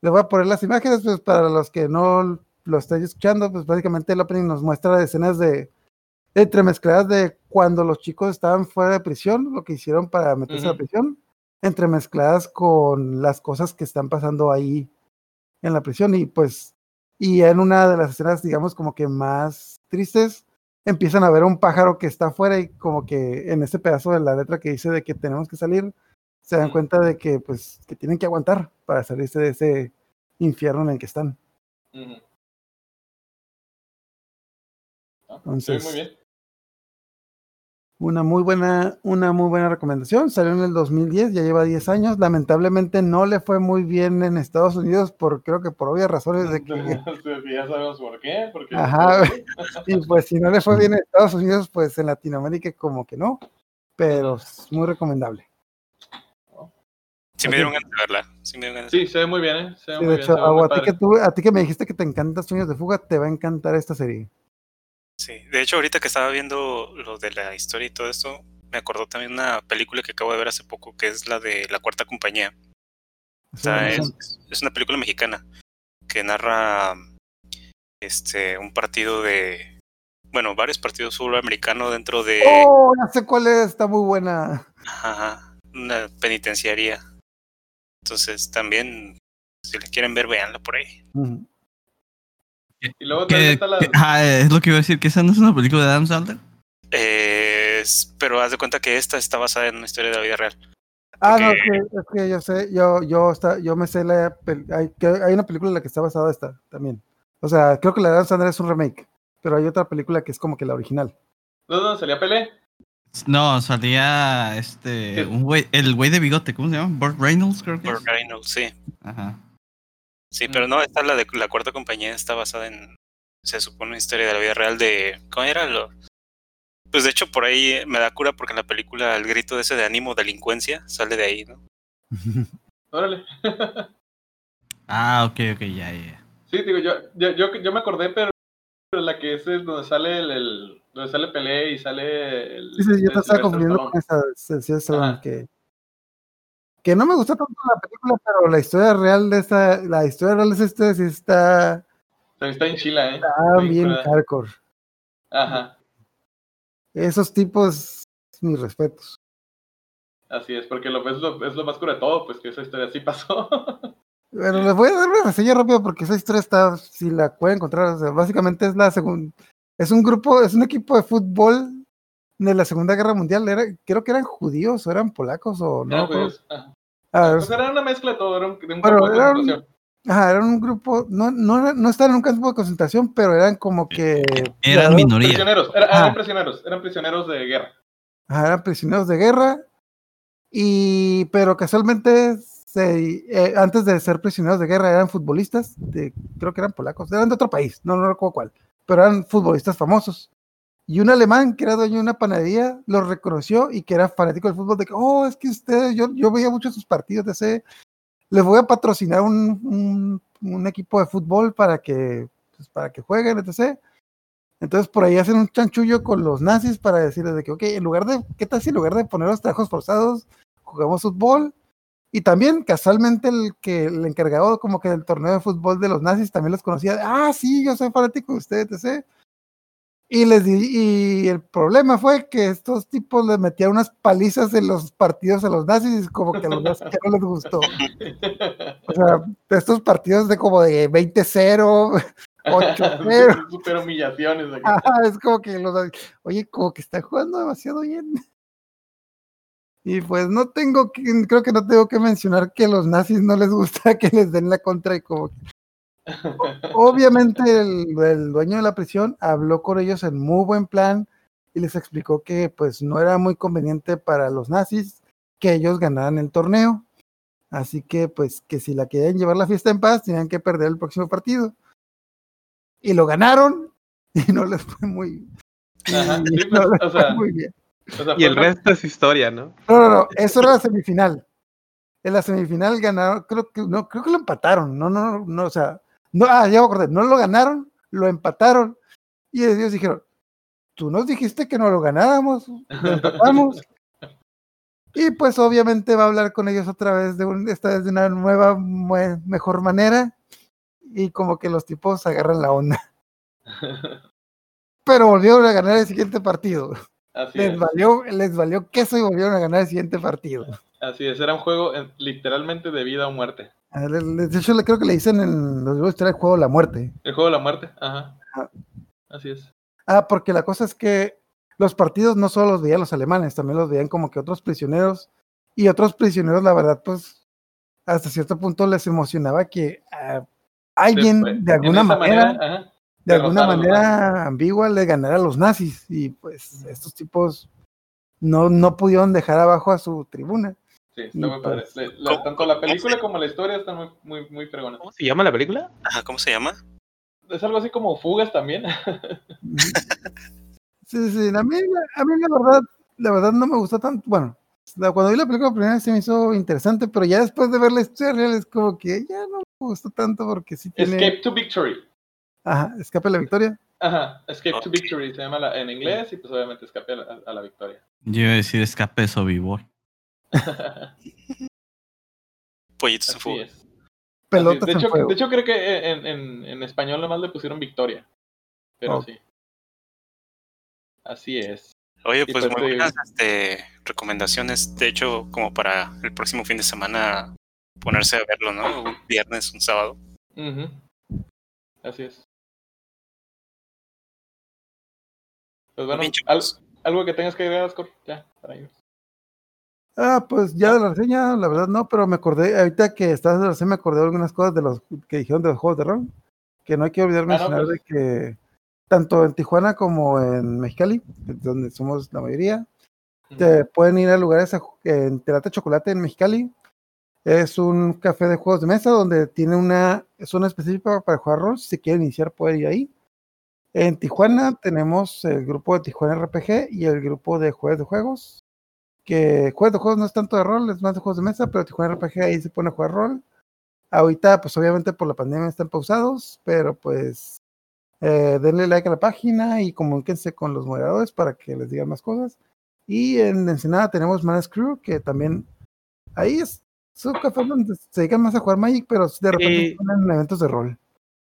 les voy a poner las imágenes, pues para los que no lo estén escuchando, pues básicamente el opening nos muestra escenas de entremezcladas de cuando los chicos estaban fuera de prisión, lo que hicieron para meterse a la prisión, entremezcladas con las cosas que están pasando ahí en la prisión. Y pues y en una de las escenas digamos como que más tristes empiezan a ver un pájaro que está afuera y como que en ese pedazo de la letra que dice de que tenemos que salir se dan cuenta de que pues que tienen que aguantar para salirse de ese infierno en el que están. Ah, Entonces, sí, muy bien. Una muy buena, una muy buena recomendación. Salió en el 2010, ya lleva 10 años. Lamentablemente no le fue muy bien en Estados Unidos por creo que por obvias razones de que ya sabemos por qué. Porque, Ajá. y pues si no le fue bien en Estados Unidos, pues en Latinoamérica como que no, pero es muy recomendable. Sí me dieron ganas de verla. Sí me dieron ganas Sí, se ve muy bien, ¿eh? Se ve Sí, muy de bien. hecho, se ve Agu, muy a ti, que tú- a ti que me dijiste que te encantan Sueños de Fuga, te va a encantar esta serie. Sí, de hecho ahorita que estaba viendo lo de la historia y todo esto, me acordó también una película que acabo de ver hace poco, que es la de La Cuarta Compañía. O sea, es, es una película mexicana que narra este un partido de bueno, varios partidos americano dentro de Oh, ya sé cuál es, está muy buena. ajá, una penitenciaría. Entonces también si la quieren ver, véanla por ahí. Y luego también Que, está la. ah, es lo que iba a decir, que esa no es una película de Adam Sandler. Eh, es- pero haz de cuenta que esta está basada en una historia de la vida real. Ah, no, es que, es que yo sé, yo, yo, está, yo me sé la, hay, que hay una película en la que está basada esta también. O sea, creo que la de Adam Sandler es un remake, pero hay otra película que es como que la original. ¿No, no, salía Pelé? No, salía este, un güey, el güey de bigote, ¿cómo se llama? Burt Reynolds, creo que. Burt Reynolds, sí. Ajá. Sí, pero no, esta la de la cuarta compañía está basada en, se supone, una historia de la vida real de, ¿cómo era? Lo, pues de hecho por ahí eh, me da cura porque en la película el grito de ese de ánimo, delincuencia, sale de ahí, ¿no? Órale. Ah, ok, ok, ya, ya. Sí, digo, yo, yo, yo, yo me acordé, pero la que es, es donde sale el, el- donde sale Pelé y sale el. Sí, sí, yo te este estaba confundiendo con esa, que, que no me gustó tanto la película, pero la historia real de esta, la historia real de esta historia sí está, está en Chila, ¿eh? está Bien hardcore. Ajá, Esos tipos, mis respetos. así es, porque lo, es, lo, es lo más cura de todo, pues que esa historia sí pasó. Bueno, les voy a dar una reseña rápida porque esa historia está, si la pueden encontrar, o sea, básicamente es la segunda, es un grupo, es un equipo de fútbol de la Segunda Guerra Mundial, era, creo que eran judíos o eran polacos o no. Ajá. Ah, Pues era una mezcla de todo, era un, de un de era un-. Ajá, eran un grupo, no, no, era- no estaban en un campo de concentración, pero eran como que... Eran eran, minoría. Prisioneros, era- Ah. eran prisioneros, eran prisioneros de guerra. ajá, eran prisioneros de guerra, y, pero casualmente, se, eh, antes de ser prisioneros de guerra, eran futbolistas, de, creo que eran polacos, eran de otro país, no, no recuerdo cuál, pero eran futbolistas famosos. Y un alemán que era dueño de una panadería los reconoció y que era fanático del fútbol, de que, oh, es que ustedes, yo, yo veía mucho sus partidos de ese, les voy a patrocinar un, un, un equipo de fútbol para que, pues, para que jueguen, etc. Entonces por ahí hacen un chanchullo con los nazis para decirles de que, ok, en lugar de, ¿qué tal si en lugar de poner los trabajos forzados, jugamos fútbol? Y también, casualmente, el que el encargado como que del torneo de fútbol de los nazis también los conocía. Ah, sí, yo soy fanático de ustedes, etc. Y les di, y el problema fue que estos tipos les metían unas palizas en los partidos a los nazis, y como que a los nazis no les gustó. O sea, estos partidos de como de 20-0, 8-0. Super humillaciones. aquí. Ajá, es como que los, oye, como que está jugando demasiado bien. Y pues no tengo que, creo que no tengo que mencionar que a los nazis no les gusta que les den la contra y como obviamente el, el dueño de la prisión habló con ellos en muy buen plan y les explicó que pues no era muy conveniente para los nazis que ellos ganaran el torneo. Así que pues que si la querían llevar la fiesta en paz tenían que perder el próximo partido. Y lo ganaron y no les fue muy, Ajá, y sí, no pues, les o fue sea, muy bien. O sea, Y el resto es historia, ¿no? No, no, no, eso era la semifinal. En la semifinal ganaron, creo que no, creo que lo empataron. No, no, no, o sea, no, ah, ya me acordé, no lo ganaron, lo empataron. Y ellos dijeron, tú nos dijiste que no lo ganáramos, lo empatamos. y pues obviamente va a hablar con ellos otra vez de un, esta vez de una nueva, mejor manera. Y como que los tipos agarran la onda. Pero volvieron a ganar el siguiente partido. Así Les es, valió, les valió queso y volvieron a ganar el siguiente partido. así es, era un juego literalmente de vida o muerte. Ah, De hecho, creo que le dicen en los historia el juego de la muerte. El juego de la muerte, ajá. Ajá. Así es. Ah, porque la cosa es que los partidos no solo los veían los alemanes, también los veían como que otros prisioneros. Y otros prisioneros, la verdad, pues hasta cierto punto les emocionaba que ah, alguien Después, de alguna manera, de alguna manera ambigua le ganara a los nazis. Y pues estos tipos no, no pudieron dejar abajo a su tribuna. Sí, está muy padre. pues- Le- la- ¿Cómo- tanto la película como la historia están muy, muy, muy fregonas. ¿Cómo se llama la película? Ajá, ¿cómo se llama? Es algo así como fugas también. Sí, sí, a mí, a mí la verdad, la verdad no me gustó tanto. Bueno, la- cuando vi la película primera vez se me hizo interesante, pero ya después de ver la historia real es como que ya no me gustó tanto porque sí tiene. Escape to Victory. Ajá, escape a la victoria. Ajá, Escape to. Victory se llama la- en inglés y pues obviamente Escape a la, a la victoria. Yo iba a decir escape de Sobibor. Pollitos en fuga. Pelotas De en hecho, fuego. de hecho, creo que en, en, en español nomás le pusieron victoria. Pero sí. Así es. Oye, pues pues, muy te- buenas este, recomendaciones. De hecho, como para el próximo fin de semana ponerse a verlo, ¿no? Un viernes, un sábado. Ujú. Así es. Pues bueno, al- algo que tengas que agregar, Oscar, ya, para irnos. Ah, pues ya de la reseña, la verdad no, pero me acordé, ahorita que estás de la reseña, me acordé de algunas cosas de los que dijeron de los juegos de rol, que no hay que olvidar Ah, no, mencionar pues. de que tanto en Tijuana como en Mexicali, donde somos la mayoría, te pueden ir a lugares a en Terate Chocolate en Mexicali. Es un café de juegos de mesa donde tiene una zona específica para jugar rol. Si quieren iniciar, pueden ir ahí. En Tijuana tenemos el grupo de Tijuana RPG y el grupo de juegos de juegos. Que juegos de juegos no es tanto de rol, es más de juegos de mesa, pero Tijuana RPG ahí se pone a jugar rol. Ahorita, pues obviamente por la pandemia están pausados, pero pues eh, denle like a la página y comuníquense con los moderadores para que les digan más cosas. Y en Ensenada tenemos Manas Crew, que también ahí es su café donde se dedican más a jugar Magic, pero de repente Sí. ponen eventos de rol.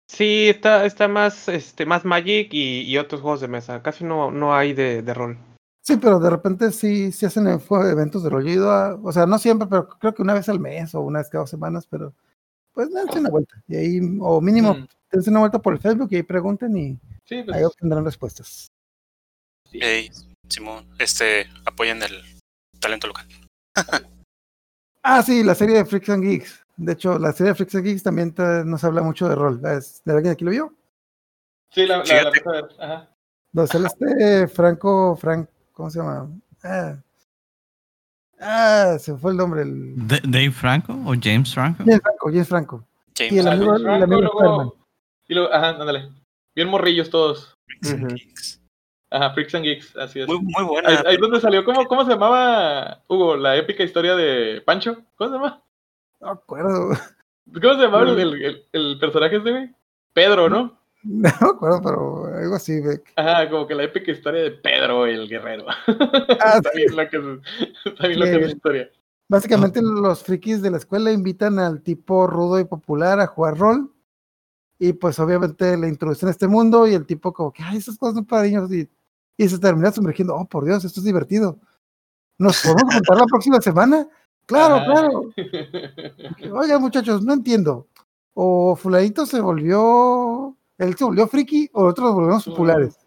Sí, está, está más, este, más Magic y, y otros juegos de mesa. Casi no, no hay de, de rol. Sí, pero de repente sí, sí hacen eventos de rol. Yo he ido a, o sea, no siempre, pero creo que una vez al mes o una vez cada dos semanas, pero pues dense una vuelta. Y ahí, o mínimo, Mm, dense una vuelta por el Facebook y ahí pregunten y Sí, pues. ahí obtendrán respuestas. sí. Hey, Simón, este, apoyen el talento local. Ah, sí, la serie de Freaks and Geeks. De hecho, la serie de Freaks and Geeks también te- nos habla mucho de rol. ¿Es- ¿De alguien aquí lo vio? Sí, la, la, la Fíjate. empecé a ver, Ajá. Donde sale este Franco, Frank, ¿cómo se llama? Ah, ah se fue el nombre. El... ¿Dave Franco o James Franco? James Franco, James Franco. James Y el amigo, James el Franco, amigo luego- Spider-Man. Y luego, ajá, ándale. Bien morrillos todos. Freaks and. Geeks. Ajá, Freaks and Geeks, así es. Muy, muy buena. Ahí, ahí donde salió, ¿cómo, ¿cómo se llamaba, Hugo, la épica historia de Pancho? ¿Cómo se llama? No acuerdo. ¿Cómo se llamaba el, el, el- personaje este, güey? Pedro, ¿no? No me acuerdo, pero algo así. Beck. Ajá, como que la épica historia de Pedro el guerrero. Ah, está bien lo que es, está bien lo que es la historia. Básicamente los frikis de la escuela invitan al tipo rudo y popular a jugar rol. Y pues obviamente le introducen a este mundo y el tipo como que, ay, esas cosas son para niños. Y, y se termina sumergiendo, oh, por Dios, esto es divertido. ¿Nos podemos juntar la próxima semana? Claro, Ajá. claro. Oigan, muchachos, no entiendo. O fulanito se volvió él se volvió friki o nosotros nos volvemos populares.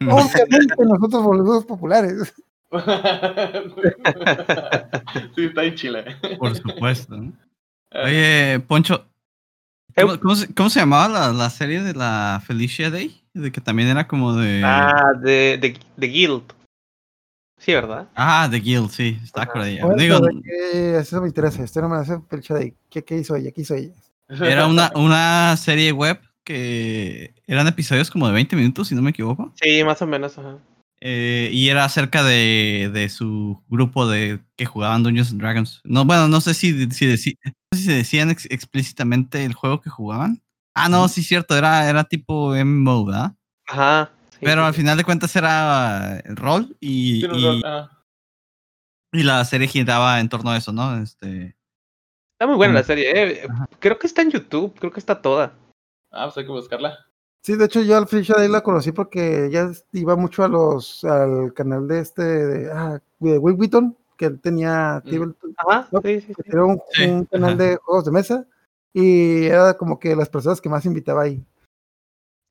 Obviamente nosotros volvemos populares. sí, está en Chile. Por supuesto. ¿no? Oye, Poncho, ¿cómo, cómo se, cómo se llamaba la, la serie de la Felicia Day? De que también era como de. Ah, de, de, de Guild. Sí, ¿verdad? Ah, The Guild, sí, está por ahí. Bueno, Digo, de que eso me interesa. Este no me hace pelcha de qué, qué hizo ella, qué hizo ella. era una, una serie web que eran episodios como de 20 minutos, si no me equivoco. Sí, más o menos. Ajá. Eh, y era acerca de, de su grupo de que jugaban Dungeons and Dragons. No, bueno, no sé si, si, deci- no sé si decían ex- explícitamente el juego que jugaban. Ah, no, sí, cierto, era, era tipo MMO, ¿verdad? Ajá. Pero al final de cuentas era el rol y, y- ah. y la serie giraba en torno a eso, ¿no? Este, Está muy buena la serie. eh. Creo que está en YouTube. Creo que está toda. Ah, pues hay que buscarla. Sí, de hecho yo al Felicia Day la conocí porque ella iba mucho a los al canal de este de, ah, de Will Wheaton, que él tenía Mm. Tabletop, Ajá. No, Sí, sí, sí. era un, Sí, un canal ajá. de juegos de mesa y era como que las personas que más invitaba ahí.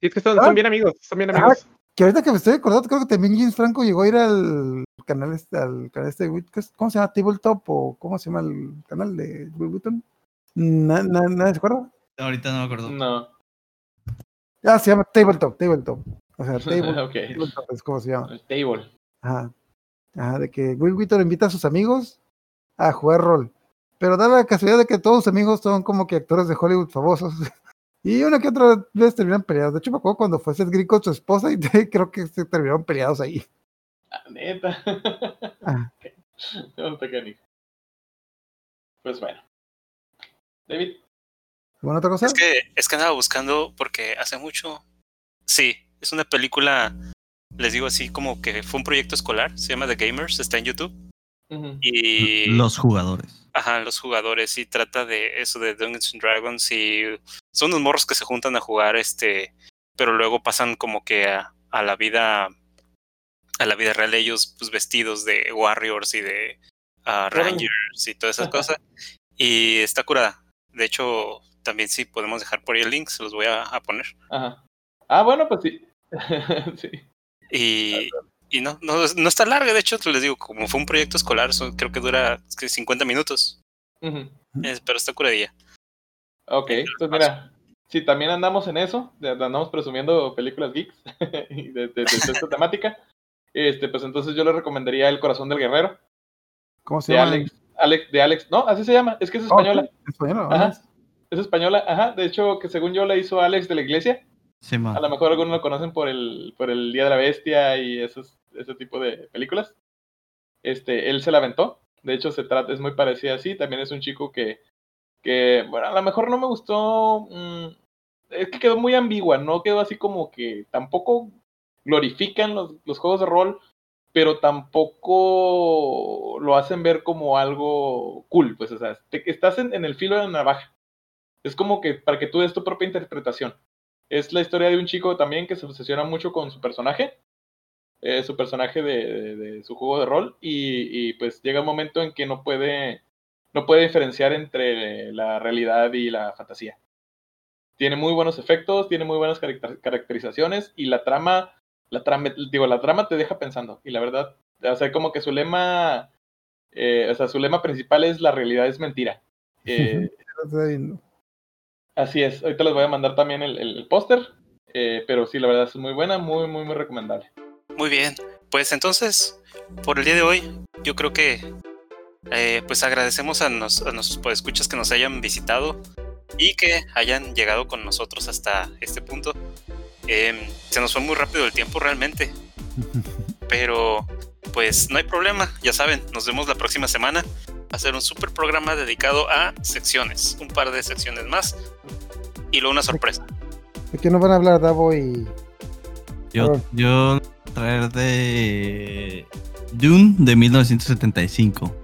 Sí, es que son, Ah. son bien amigos. Son bien Ah, amigos. Que ahorita que me estoy acordando, creo que también James Franco llegó a ir al canal este, al canal este, de Will- ¿qué es- ¿cómo se llama? Tabletop o cómo se llama el canal de Will? Na- na- ¿Nadie se acuerda? ahorita no me acuerdo. No. Ah, se llama Tabletop, Tabletop. O sea, Table- ok. Tabletop es como se llama. El table. Ajá. Ajá, de que Will Wheaton invita a sus amigos a jugar rol. Pero da la casualidad de que todos sus amigos son como que actores de Hollywood famosos. Y una que otra vez terminan peleados. De hecho, me acuerdo cuando fue Seth Green con su esposa y creo que se terminaron peleados ahí. Ah, neta. Ah. No te Pues bueno. David. ¿Alguna otra cosa? Es que, es que andaba buscando porque hace mucho. Sí, es una película, les digo así, como que fue un proyecto escolar. Se llama The Gamers, está en YouTube. Y. Los jugadores. Ajá, los jugadores y trata de eso de Dungeons and Dragons y son unos morros que se juntan a jugar este, pero luego pasan como que a, a la vida a la vida real ellos pues vestidos de warriors y de ah, rangers y todas esas cosas y está curada. De hecho, también sí podemos dejar por ahí el link, se los voy a, a poner. Ajá. Ah, bueno, pues sí. sí. Y, y no, no, no está larga, de hecho, les digo, como fue un proyecto escolar, creo que dura es que 50 minutos, Ujú. es- pero está curadilla. Ok, entonces mira, si también andamos en eso, andamos presumiendo películas geeks y de, de- de esta temática, este, pues entonces yo le recomendaría El Corazón del Guerrero, ¿Cómo se de llama? Alex, Alex, de Alex, no, así se llama, es que es Oh, española, española. ajá, es española, ajá, de hecho que según yo la hizo Alex de la Iglesia, Sí, ma. a lo mejor algunos lo conocen por el, por el Día de la Bestia y esos, ese tipo de películas, este, él se la aventó, de hecho se trata, es muy parecida así, también es un chico que, que, bueno, a lo mejor no me gustó, mm, es que quedó muy ambigua, no quedó así como que tampoco glorifican los, los juegos de rol, pero tampoco lo hacen ver como algo cool, pues, o sea, estás en, en el filo de la navaja. Es como que para que tú des tu propia interpretación. Es la historia de un chico también que se obsesiona mucho con su personaje, eh, su personaje de, de- de su juego de rol, y, y, pues llega un momento en que no puede, no puede diferenciar entre la realidad y la fantasía. Tiene muy buenos efectos, tiene muy buenas caracter- caracterizaciones, y la trama, la trama, digo, la trama te deja pensando, y la verdad, o sea, como que su lema, eh, o sea, su lema principal es la realidad es mentira. Eh. Así es, ahorita les voy a mandar también el, el- el póster, pero sí, la verdad es muy buena, muy, muy, muy recomendable. Muy bien, pues entonces, por el día de hoy, yo creo que eh, pues agradecemos a, nos- a nuestros podescuchas que nos hayan visitado y que hayan llegado con nosotros hasta este punto. Em, se nos fue muy rápido el tiempo realmente, pero pues no hay problema, ya saben, nos vemos la próxima semana. Va a ser un super programa dedicado a secciones, un par de secciones más y luego una sorpresa. ¿De qué nos van a hablar Davo y Yo, yo traer de Dune de 1975.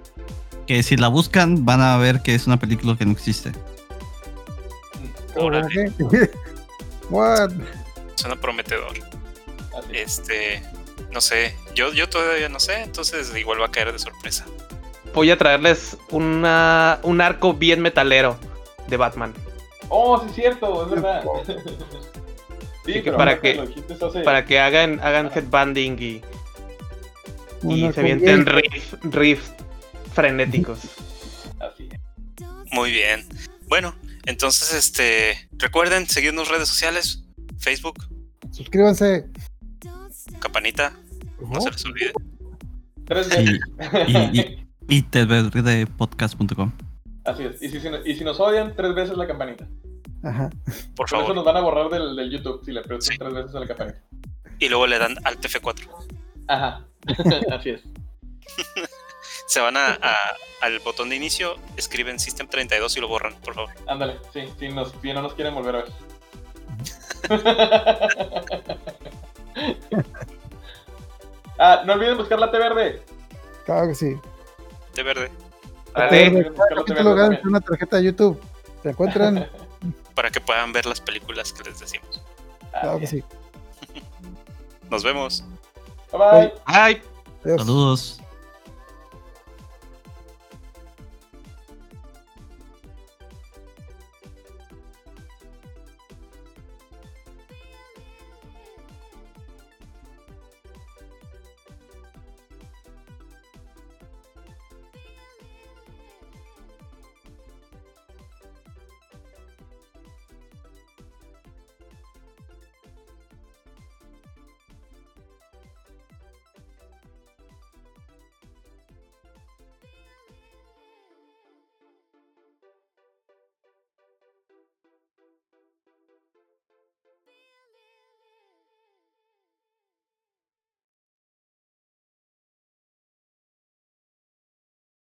Que si la buscan van a ver que es una película que no existe. Órale. What? Suena prometedor. Este, no sé, yo, yo todavía no sé, entonces igual va a caer de sorpresa. Voy a traerles una, un arco bien metalero de Batman. Oh, sí es cierto, es verdad. Sí, que para que- hace- Para que hagan, hagan headbanding y, y se avienten riffs riffs frenéticos. Así es. Muy bien. Bueno, entonces, este, recuerden seguirnos en redes sociales, Facebook, Suscríbanse. campanita, no se les olvide. Tres Y, veces. y, y, y tvdpodcast.com. Así es. Y si, si- y si nos odian, tres veces la campanita. Ajá. Por Por eso favor. nos van a borrar del, del YouTube si le Sí. tres veces a la campanita. Y luego le dan al TF4. Ajá. Así es. Se van a, a- al botón de inicio, escriben System 32 y lo borran, por favor. Ándale, sí, si, nos, si no nos quieren volver a ver. ah, no olviden buscar la T verde. Claro que sí. De verde. Ah, buscar la T verde ganas también. una tarjeta de YouTube. ¿Se encuentran? Para que puedan ver las películas que les decimos. Claro que sí. Nos vemos. Bye bye. ¡Ay! Adiós. Saludos.